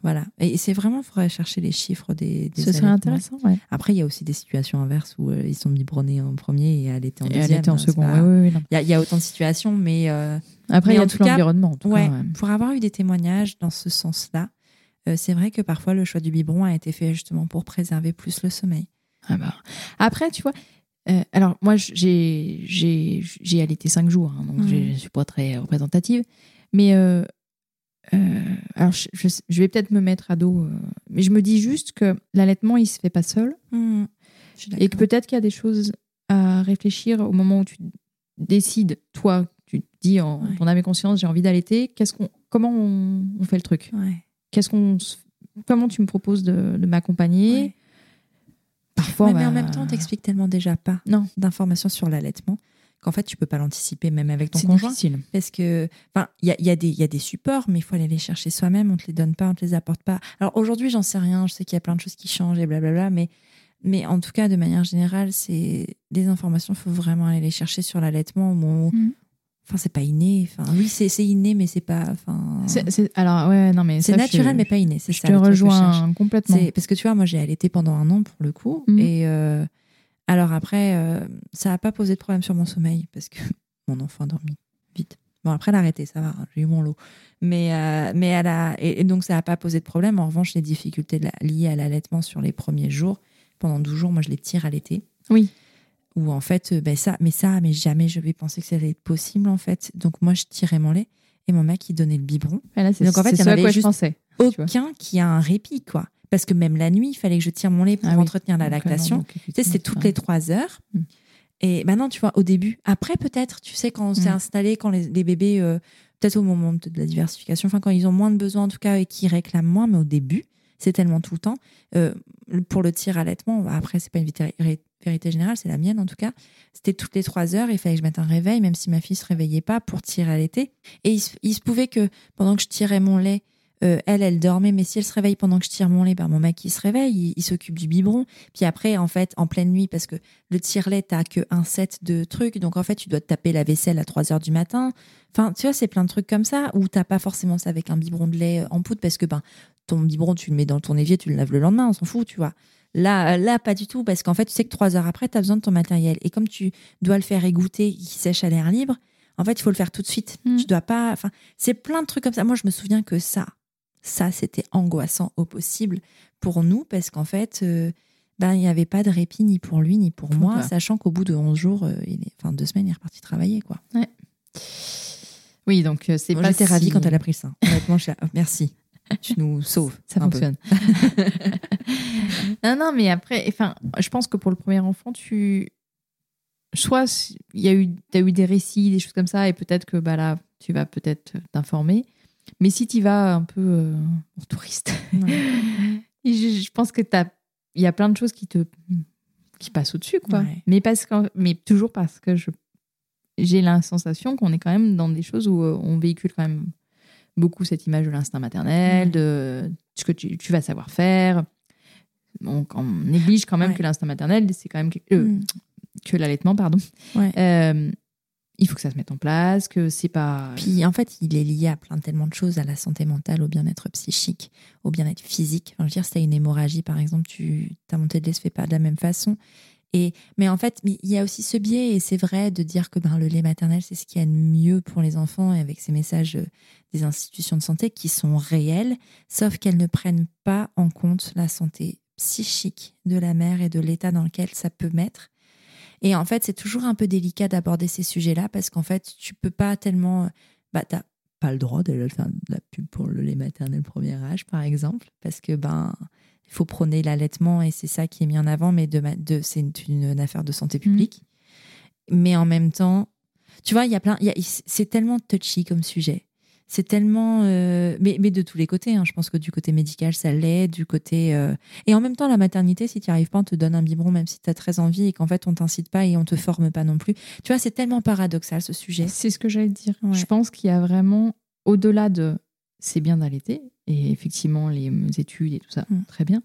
Voilà. Et c'est vraiment, il faudrait chercher les chiffres des. des Ce serait intéressant, ouais. Après, il y a aussi des situations inverses où euh, ils sont biberonnés en premier et allaité en Et deuxième. elle était en C'est second. pas-. Il y, a- il y a autant de situations, mais euh, Après, Mais il y a tout tout l'environnement. ouais, ouais. pour avoir eu des témoignages dans ce sens-là, euh, c'est vrai que parfois le choix du biberon a été fait justement pour préserver plus le sommeil. Ah bah. Après, tu vois, euh, alors moi, j'ai j'ai j'ai allaité cinq jours, hein, donc je ne suis pas très représentative. Mais euh, euh, alors, je, je- je vais peut-être me mettre à dos, mais je me dis juste que l'allaitement, il se fait pas seul. Suis Et que peut-être qu'il y a des choses à réfléchir au moment où tu décides, toi, tu te dis en Ouais. ton âme et conscience, j'ai envie d'allaiter. Qu'est-ce qu'on, comment on, on fait le truc? Ouais. Qu'est-ce qu'on, comment tu me proposes de, de m'accompagner? Ouais. Parfois, Ouais, mais bah, en même temps, t'expliques tellement déjà pas Non. d'informations sur l'allaitement qu'en fait, tu peux pas l'anticiper même avec ton c'est conjoint. difficile. Parce que, enfin, il y a, y, a des- il y a des supports, mais il faut aller les chercher soi-même. On te les donne pas, on te les apporte pas. Alors aujourd'hui, j'en sais rien. Je sais qu'il y a plein de choses qui changent et blablabla, mais, mais en tout cas, de manière générale, c'est des informations. Il faut vraiment aller les chercher sur l'allaitement. au moment où-. Enfin, c'est pas inné. Enfin, oui, c'est inné, mais c'est pas. Enfin, alors, ouais, non, mais c'est naturel, je, mais pas inné. C'est je ça, te le que rejoins complètement. Parce que tu vois, moi j'ai allaité pendant un an pour le coup, Mhm. et euh, alors après, euh, ça n'a pas posé de problème sur mon sommeil parce que mon enfant a dormi vite. Bon après elle a arrêté, ça va, hein, j'ai eu mon lot. Mais euh, mais elle a et, et donc ça n'a pas posé de problème. En revanche, les difficultés liées à l'allaitement sur les premiers jours, pendant 12 jours, moi je les tire à l'été. Oui. Où en fait, euh, ben ça, mais ça, mais jamais je vais penser que ça allait être possible en fait. Donc moi je tirais mon lait et mon mec il donnait le biberon. C'est, Donc, en fait, il y en à avait quoi je juste pensais. Aucun qui a un répit quoi. Parce que même la nuit, il fallait que je tire mon lait pour Ah oui. entretenir la Donc, euh, lactation. donc, Tu sais, c'est toutes les trois heures. Mm. Et maintenant, tu vois, au début, après peut-être, tu sais, quand on s'est Mm. installé, quand les, les bébés, euh, peut-être au moment de la diversification, enfin quand ils ont moins de besoins en tout cas et qu'ils réclament moins, mais au début, c'est tellement tout le temps. Euh, pour le tir allaitement, bah, après, c'est pas une vérité, générale, c'est la mienne en tout cas. C'était toutes les trois heures, il fallait que je mette un réveil, même si ma fille se réveillait pas pour tirer à l'été. Et il se, pouvait que pendant que je tirais mon lait, euh, elle, elle dormait, mais si elle se réveille pendant que je tire mon lait, ben mon mec il se réveille, il, il s'occupe du biberon. Puis après, en fait, en pleine nuit, parce que le tire-lait, t'as que un set de trucs, donc en fait, tu dois te taper la vaisselle à 3 heures du matin. Enfin, tu vois, c'est plein de trucs comme ça, où t'as pas forcément ça avec un biberon de lait euh, en poudre, parce que ben, ton biberon, tu le mets dans ton évier, tu le laves le lendemain, on s'en fout, tu vois. Là, là, pas du tout, parce qu'en fait, tu sais que trois heures après, tu as besoin de ton matériel. Et comme tu dois le faire égoutter, qui sèche à l'air libre, en fait, il faut le faire tout de suite. Mm. Tu dois pas. Enfin, c'est plein de trucs comme ça. Moi, je me souviens que ça, ça, c'était angoissant au possible pour nous, parce qu'en fait, euh, ben, il n'y avait pas de répit ni pour lui, ni pour moi, sachant qu'au bout de 11 jours, euh, il est, enfin, deux semaines, il est reparti travailler, quoi. Oui, donc euh, c'est pas J'étais ravie si- quand elle a pris sein. Honnêtement, je suis là, oh, merci. Tu nous sauves. Ça fonctionne. non, non, mais après, enfin, je pense que pour le premier enfant, tu. Soit il y a eu, as eu des récits, des choses comme ça, et peut-être que bah, là, tu vas peut-être t'informer. Mais si tu vas un peu euh, en touriste, je, je pense que il y a plein de choses qui te qui passent au-dessus, quoi. Ouais. Mais, parce que, mais toujours parce que je j'ai la sensation qu'on est quand même dans des choses où euh, on véhicule quand même beaucoup cette image de l'instinct maternel, Ouais. de ce que tu, tu vas savoir faire. On, on néglige quand même Ouais. que l'instinct maternel, c'est quand même quelque- euh, Mm. que l'allaitement, pardon. Ouais. Euh, il faut que ça se mette en place, que c'est pas. Puis en fait, il est lié à plein tellement de choses, à la santé mentale, au bien-être psychique, au bien-être physique. Enfin, je veux dire, si tu as une hémorragie, par exemple, tu, ta montée de lait se fait pas de la même façon. Et, mais en fait, il y a aussi ce biais, et c'est vrai, de dire que ben, le lait maternel, c'est ce qu'il y a de mieux pour les enfants, et avec ces messages euh, des institutions de santé qui sont réels, sauf qu'elles ne prennent pas en compte la santé psychique de la mère et de l'état dans lequel ça peut mettre. Et en fait, c'est toujours un peu délicat d'aborder ces sujets-là parce qu'en fait, tu peux pas tellement. Bah, t'as pas le droit d'aller faire de la pub pour le lait maternel premier âge, par exemple, parce que ben il faut prôner l'allaitement et c'est ça qui est mis en avant, mais de, ma- de c'est une, une affaire de santé publique. Mais en même temps, tu vois, il y a plein, c'est tellement touchy comme sujet. C'est tellement, euh, mais, mais de tous les côtés. hein. Je pense que du côté médical, ça l'est, du côté. euh, Et en même temps, la maternité, si tu n'y arrives pas, on te donne un biberon, même si tu as très envie, et qu'en fait, on t'incite pas et on te forme pas non plus. Tu vois, c'est tellement paradoxal ce sujet. C'est ce que j'allais dire. Ouais. Je pense qu'il y a vraiment, au-delà de c'est bien d'allaiter, et effectivement, les études et tout ça, Mm. très bien.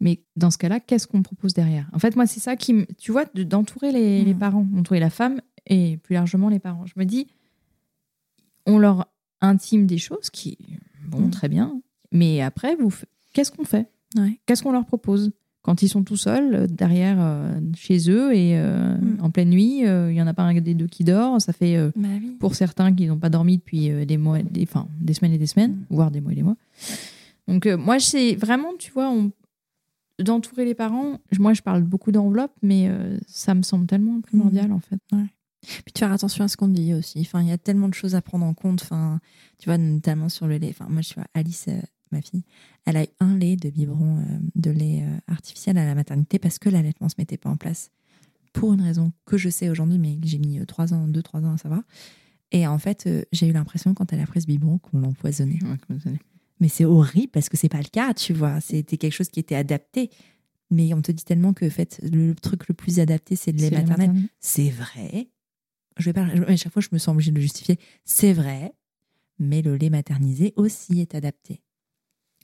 Mais dans ce cas-là, qu'est-ce qu'on propose derrière? En fait, moi, c'est ça qui me. Tu vois, de- d'entourer les, Mm. les parents, d'entourer la femme et plus largement les parents. Je me dis, on leur intime des choses qui. Bon, Mm. très bien. Mais après, vous, qu'est-ce qu'on fait? Ouais. Qu'est-ce qu'on leur propose? Quand ils sont tout seuls euh, derrière euh, chez eux et euh, Mm. en pleine nuit, euh, il y en a pas un des deux qui dort, ça fait Bah oui. pour certains qui n'ont pas dormi depuis des mois, des, enfin, des semaines et des semaines, Mm. voire des mois et des mois. Donc moi, c'est vraiment, tu vois, on- d'entourer les parents. Moi, je parle beaucoup d'enveloppe, mais ça me semble tellement primordial en fait. Puis de faire attention à ce qu'on dit aussi. Enfin, il y a tellement de choses à prendre en compte. Enfin, tu vois, notamment sur le lait. Enfin, moi, je vois Alice, ma fille, elle a eu un lait de biberon euh, de lait euh, artificiel à la maternité parce que l'allaitement se mettait pas en place. pour une raison que je sais aujourd'hui, mais que j'ai mis euh, trois ans, deux, trois ans à savoir. Et en fait, euh, j'ai eu l'impression quand elle a pris ce biberon qu'on l'empoisonnait. Ouais. Mais c'est horrible parce que c'est pas le cas, tu vois. C'était quelque chose qui était adapté. Mais on te dit tellement que en fait, le truc le plus adapté, c'est le lait maternel. C'est vrai. Je vais pas, à chaque fois, je me sens obligée de le justifier. C'est vrai. Mais le lait maternisé aussi est adapté.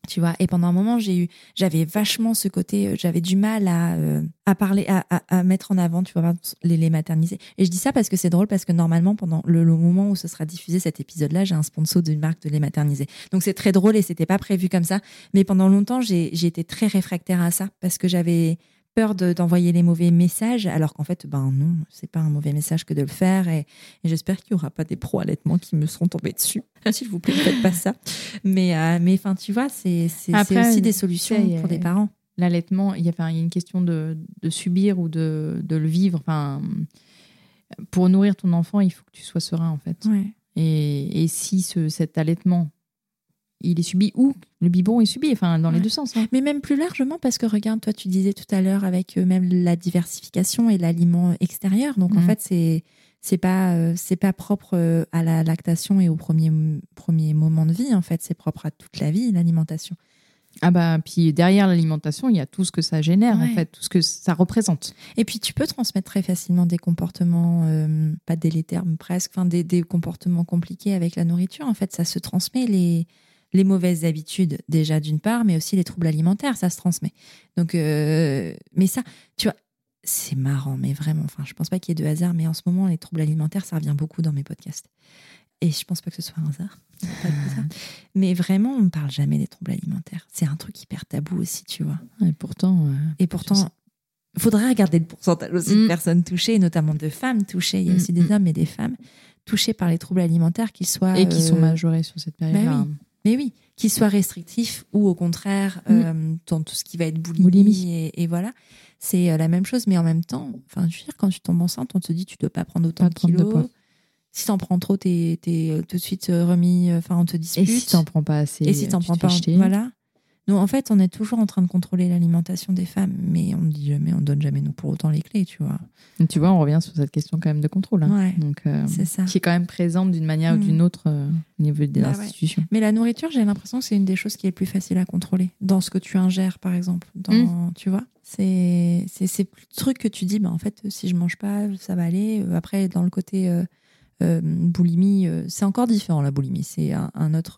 Tu vois, et pendant un moment, j'ai eu, j'avais vachement ce côté, euh, j'avais du mal à, euh, à parler, à, à- mettre en avant, tu vois, les laits maternisés. Et je dis ça parce que c'est drôle, parce que normalement, pendant le, moment où ce sera diffusé cet épisode-là, j'ai un sponsor d'une marque de lait maternisé. Donc c'est très drôle et c'était pas prévu comme ça. Mais pendant longtemps, j'ai été très réfractaire à ça parce que j'avais peur de- d'envoyer les mauvais messages, alors qu'en fait, ben non, c'est pas un mauvais message que de le faire. Et, et j'espère qu'il y aura pas des pros allaitements qui me seront tombés dessus. S'il vous plaît, ne faites pas ça. Mais, euh, mais enfin, tu vois, c'est c'est- c'est Après, aussi des solutions pour des parents. L'allaitement, il y, a, enfin, il y a une question de, de subir ou de, de le vivre. Enfin, pour nourrir ton enfant, il faut que tu sois serein, en fait. Et, et si ce, cet allaitement, il est subi ou le biberon est subi, enfin, dans les deux sens. hein. Mais même plus largement, parce que regarde, toi, tu disais tout à l'heure avec euh, même la diversification et l'aliment extérieur. Donc, en Mhm. fait, c'est c'est pas euh, c'est pas propre euh, à la lactation et au premier premier moment de vie. En fait, c'est propre à toute la vie, l'alimentation. Ah bah, puis derrière l'alimentation, il y a tout ce que ça génère, en fait, tout ce que ça représente. Et puis, tu peux transmettre très facilement des comportements euh, pas délétères, mais presque, enfin des, des comportements compliqués avec la nourriture. En fait, ça se transmet les les mauvaises habitudes déjà d'une part, mais aussi les troubles alimentaires, ça se transmet. Donc, euh, mais ça, tu vois, c'est marrant, mais vraiment. Enfin, je pense pas qu'il y ait de hasard, mais en ce moment, les troubles alimentaires, ça revient beaucoup dans mes podcasts. Et je pense pas que ce soit un hasard. Mais vraiment, on ne parle jamais des troubles alimentaires. C'est un truc hyper tabou aussi, tu vois. Et pourtant, euh, Et pourtant, il faudrait regarder le pourcentage aussi de Mm. personnes touchées, notamment de femmes touchées. Il y a Mm, aussi des mm. hommes et des femmes touchés par les troubles alimentaires, qu'ils soient. et qui sont euh, majorés sur cette période-là. oui. Mais oui, qu'ils soient restrictifs ou au contraire, euh, dans tout ce qui va être boulimie. Boulimie. Et, et voilà. C'est euh, la même chose, mais en même temps, enfin, je veux dire, quand tu tombes enceinte, on te dit tu ne dois pas prendre autant Pas de poids. si t'en prends trop, t'es es tout de suite euh, remis, euh, enfin, on te Et dispute. si t'en prends pas assez, Et si t'en prends pas, jeter. voilà. Donc en fait, on est toujours en train de contrôler l'alimentation des femmes, mais on ne dit jamais, on donne jamais nous pour autant les clés, tu vois. Et Tu vois, on revient sur cette question quand même de contrôle. hein. Ouais, Donc, euh, c'est ça. qui est quand même présente d'une manière ou Mm. d'une autre euh, au niveau des Bah ouais. institutions. Mais la nourriture, j'ai l'impression que c'est une des choses qui est le plus facile à contrôler. Dans ce que tu ingères, par exemple. Dans, Mm. Tu vois C'est c'est c'est plus le truc que tu dis, bah, en fait, si je mange pas, ça va aller. Euh, Après, dans le côté euh, boulimie, c'est encore différent, la boulimie. C'est un, un autre.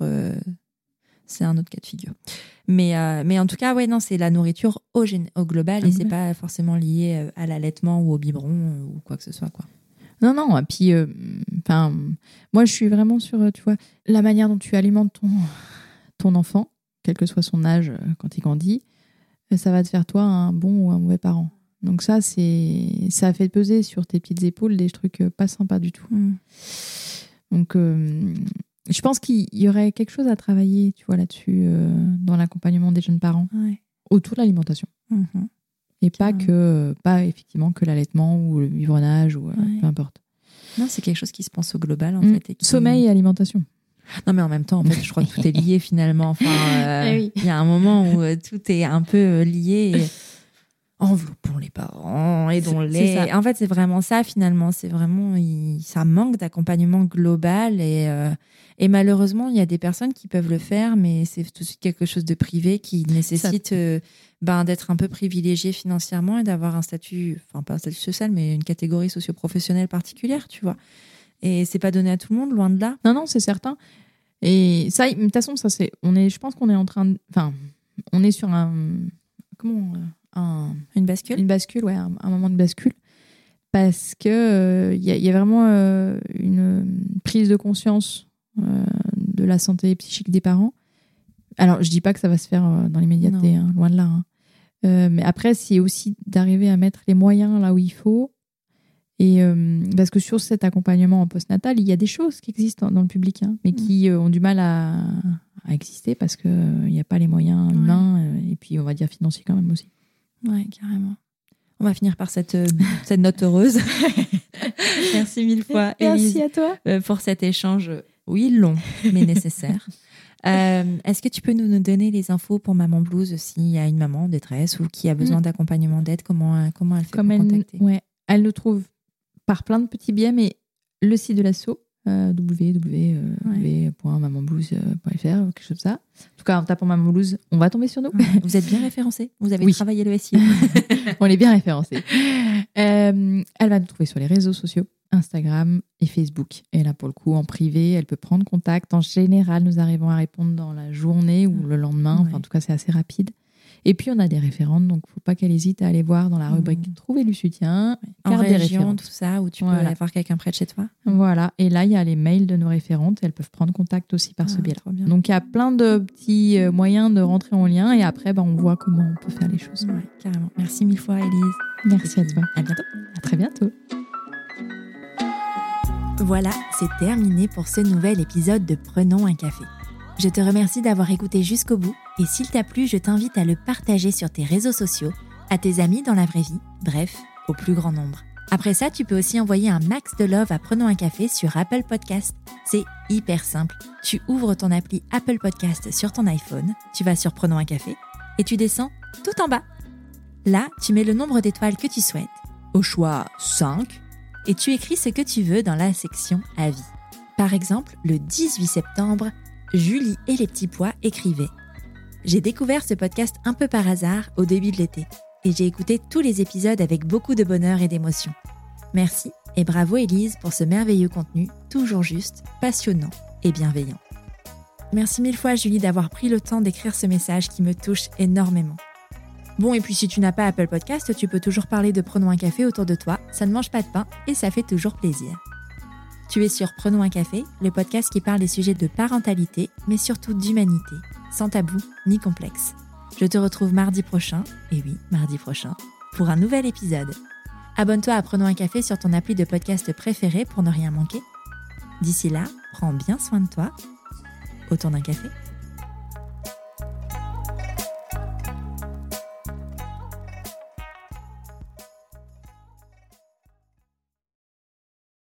C'est un autre cas de figure. Mais, euh, mais en tout cas, ouais, non, c'est la nourriture au, global et c'est global. pas forcément lié euh, à l'allaitement ou au biberon euh, ou quoi que ce soit. Quoi. Non, non. Et puis, euh, enfin, moi, je suis vraiment sur, tu vois, la manière dont tu alimentes ton, ton enfant, quel que soit son âge quand il grandit, ça va te faire toi un bon ou un mauvais parent. Donc ça, c'est, ça fait peser sur tes petites épaules des trucs pas sympas du tout. Donc, euh, je pense qu'il y aurait quelque chose à travailler, tu vois, là-dessus, euh, dans l'accompagnement des jeunes parents, Ouais. autour de l'alimentation. Mhm. Et pas que, pas effectivement que l'allaitement ou le biberonnage ou euh, Ouais. peu importe. Non, c'est quelque chose qui se pense au global, en Mm. fait. et qui- Sommeil et alimentation. Non, mais en même temps, en fait, je crois que tout est lié finalement. Enfin, euh, Eh oui. il y a un moment où tout est un peu lié. et Enveloppons les parents, aidons-les. C'est ça. En fait, c'est vraiment ça finalement. C'est vraiment, il- ça manque d'accompagnement global et, euh, et malheureusement, il y a des personnes qui peuvent le faire, mais c'est tout de suite quelque chose de privé qui nécessite euh, ben, d'être un peu privilégié financièrement et d'avoir un statut, enfin pas un statut social, mais une catégorie socio-professionnelle particulière, tu vois. Et c'est pas donné à tout le monde, loin de là. Non, non, c'est certain. Et ça, de toute façon, ça c'est, on est, je pense qu'on est en train, de, enfin, on est sur un, comment, euh, un, Une bascule? une bascule, ouais, un, un moment de bascule, parce que euh, il y, a- il y a vraiment euh, une prise de conscience euh, de la santé psychique des parents. Alors, je dis pas que ça va se faire euh, dans l'immédiateté, hein, loin de là. hein. Euh, mais après, c'est aussi d'arriver à mettre les moyens là où il faut. Et euh, parce que sur cet accompagnement en postnatal, il y a des choses qui existent dans, le public, hein, mais qui euh, ont du mal à, à exister parce qu'il n'y a pas les moyens Ouais. humains euh, et puis on va dire financiers quand même aussi. Ouais, carrément. On va finir par cette, euh, cette note heureuse. Merci mille fois, Élise, à toi. euh, pour cet échange, oui, long, mais nécessaire. Euh, Est-ce que tu peux nous, donner les infos pour Maman Blues s'il y a une maman en détresse ou qui a besoin d'accompagnement, d'aide Comment, comment elle fait Comme pour elle, contacter? ouais. elle le trouve par plein de petits biais, mais le site de l'asso, euh, www.mamanblues.fr, quelque chose comme ça. En tout cas, en tapant Maman Blues, on va tomber sur nous. Vous êtes bien référencé. Vous avez Oui. travaillé le SEO. on est bien référencé. Euh, elle va nous trouver sur les réseaux sociaux, Instagram et Facebook. Et là, pour le coup, en privé, elle peut prendre contact. En général, nous arrivons à répondre dans la journée ou le lendemain. Enfin, en tout cas, c'est assez rapide. Et puis, on a des référentes, donc faut pas qu'elle hésite à aller voir dans la rubrique Mhm. Trouver du soutien, en région, tout ça, où tu Voilà. peux aller voir quelqu'un près de chez toi. Voilà. Et là, il y a les mails de nos référentes. Elles peuvent prendre contact aussi par ce Ah, biais-là. Donc, il y a plein de petits euh, moyens de rentrer en lien. Et après, ben, on voit comment on peut faire les choses. Ouais, carrément. Merci mille fois, Elise. Merci à toi. À bientôt. À très bientôt. Voilà, c'est terminé pour ce nouvel épisode de Prenons un café. Je te remercie d'avoir écouté jusqu'au bout et s'il t'a plu, je t'invite à le partager sur tes réseaux sociaux, à tes amis dans la vraie vie, bref, au plus grand nombre. Après ça, tu peux aussi envoyer un max de love à Prenons un café sur Apple Podcast. C'est hyper simple. Tu ouvres ton appli Apple Podcast sur ton iPhone, tu vas sur Prenons un café et tu descends tout en bas. Là, tu mets le nombre d'étoiles que tu souhaites, au choix 5, et tu écris ce que tu veux dans la section Avis. Par exemple, le 18 septembre, Julie et les petits pois écrivaient J'ai découvert ce podcast un peu par hasard au début de l'été, et j'ai écouté tous les épisodes avec beaucoup de bonheur et d'émotion. Merci et bravo Élise pour ce merveilleux contenu, toujours juste, passionnant et bienveillant. Merci mille fois Julie d'avoir pris le temps d'écrire ce message qui me touche énormément. Bon, et puis si tu n'as pas Apple Podcast, tu peux toujours parler de Prenons un café autour de toi, ça ne mange pas de pain et ça fait toujours plaisir. Tu es sur Prenons un café, le podcast qui parle des sujets de parentalité, mais surtout d'humanité, sans tabou ni complexe. Je te retrouve mardi prochain, et oui, mardi prochain, pour un nouvel épisode. Abonne-toi à Prenons un café sur ton appli de podcast préféré pour ne rien manquer. D'ici là, prends bien soin de toi. Autour d'un café.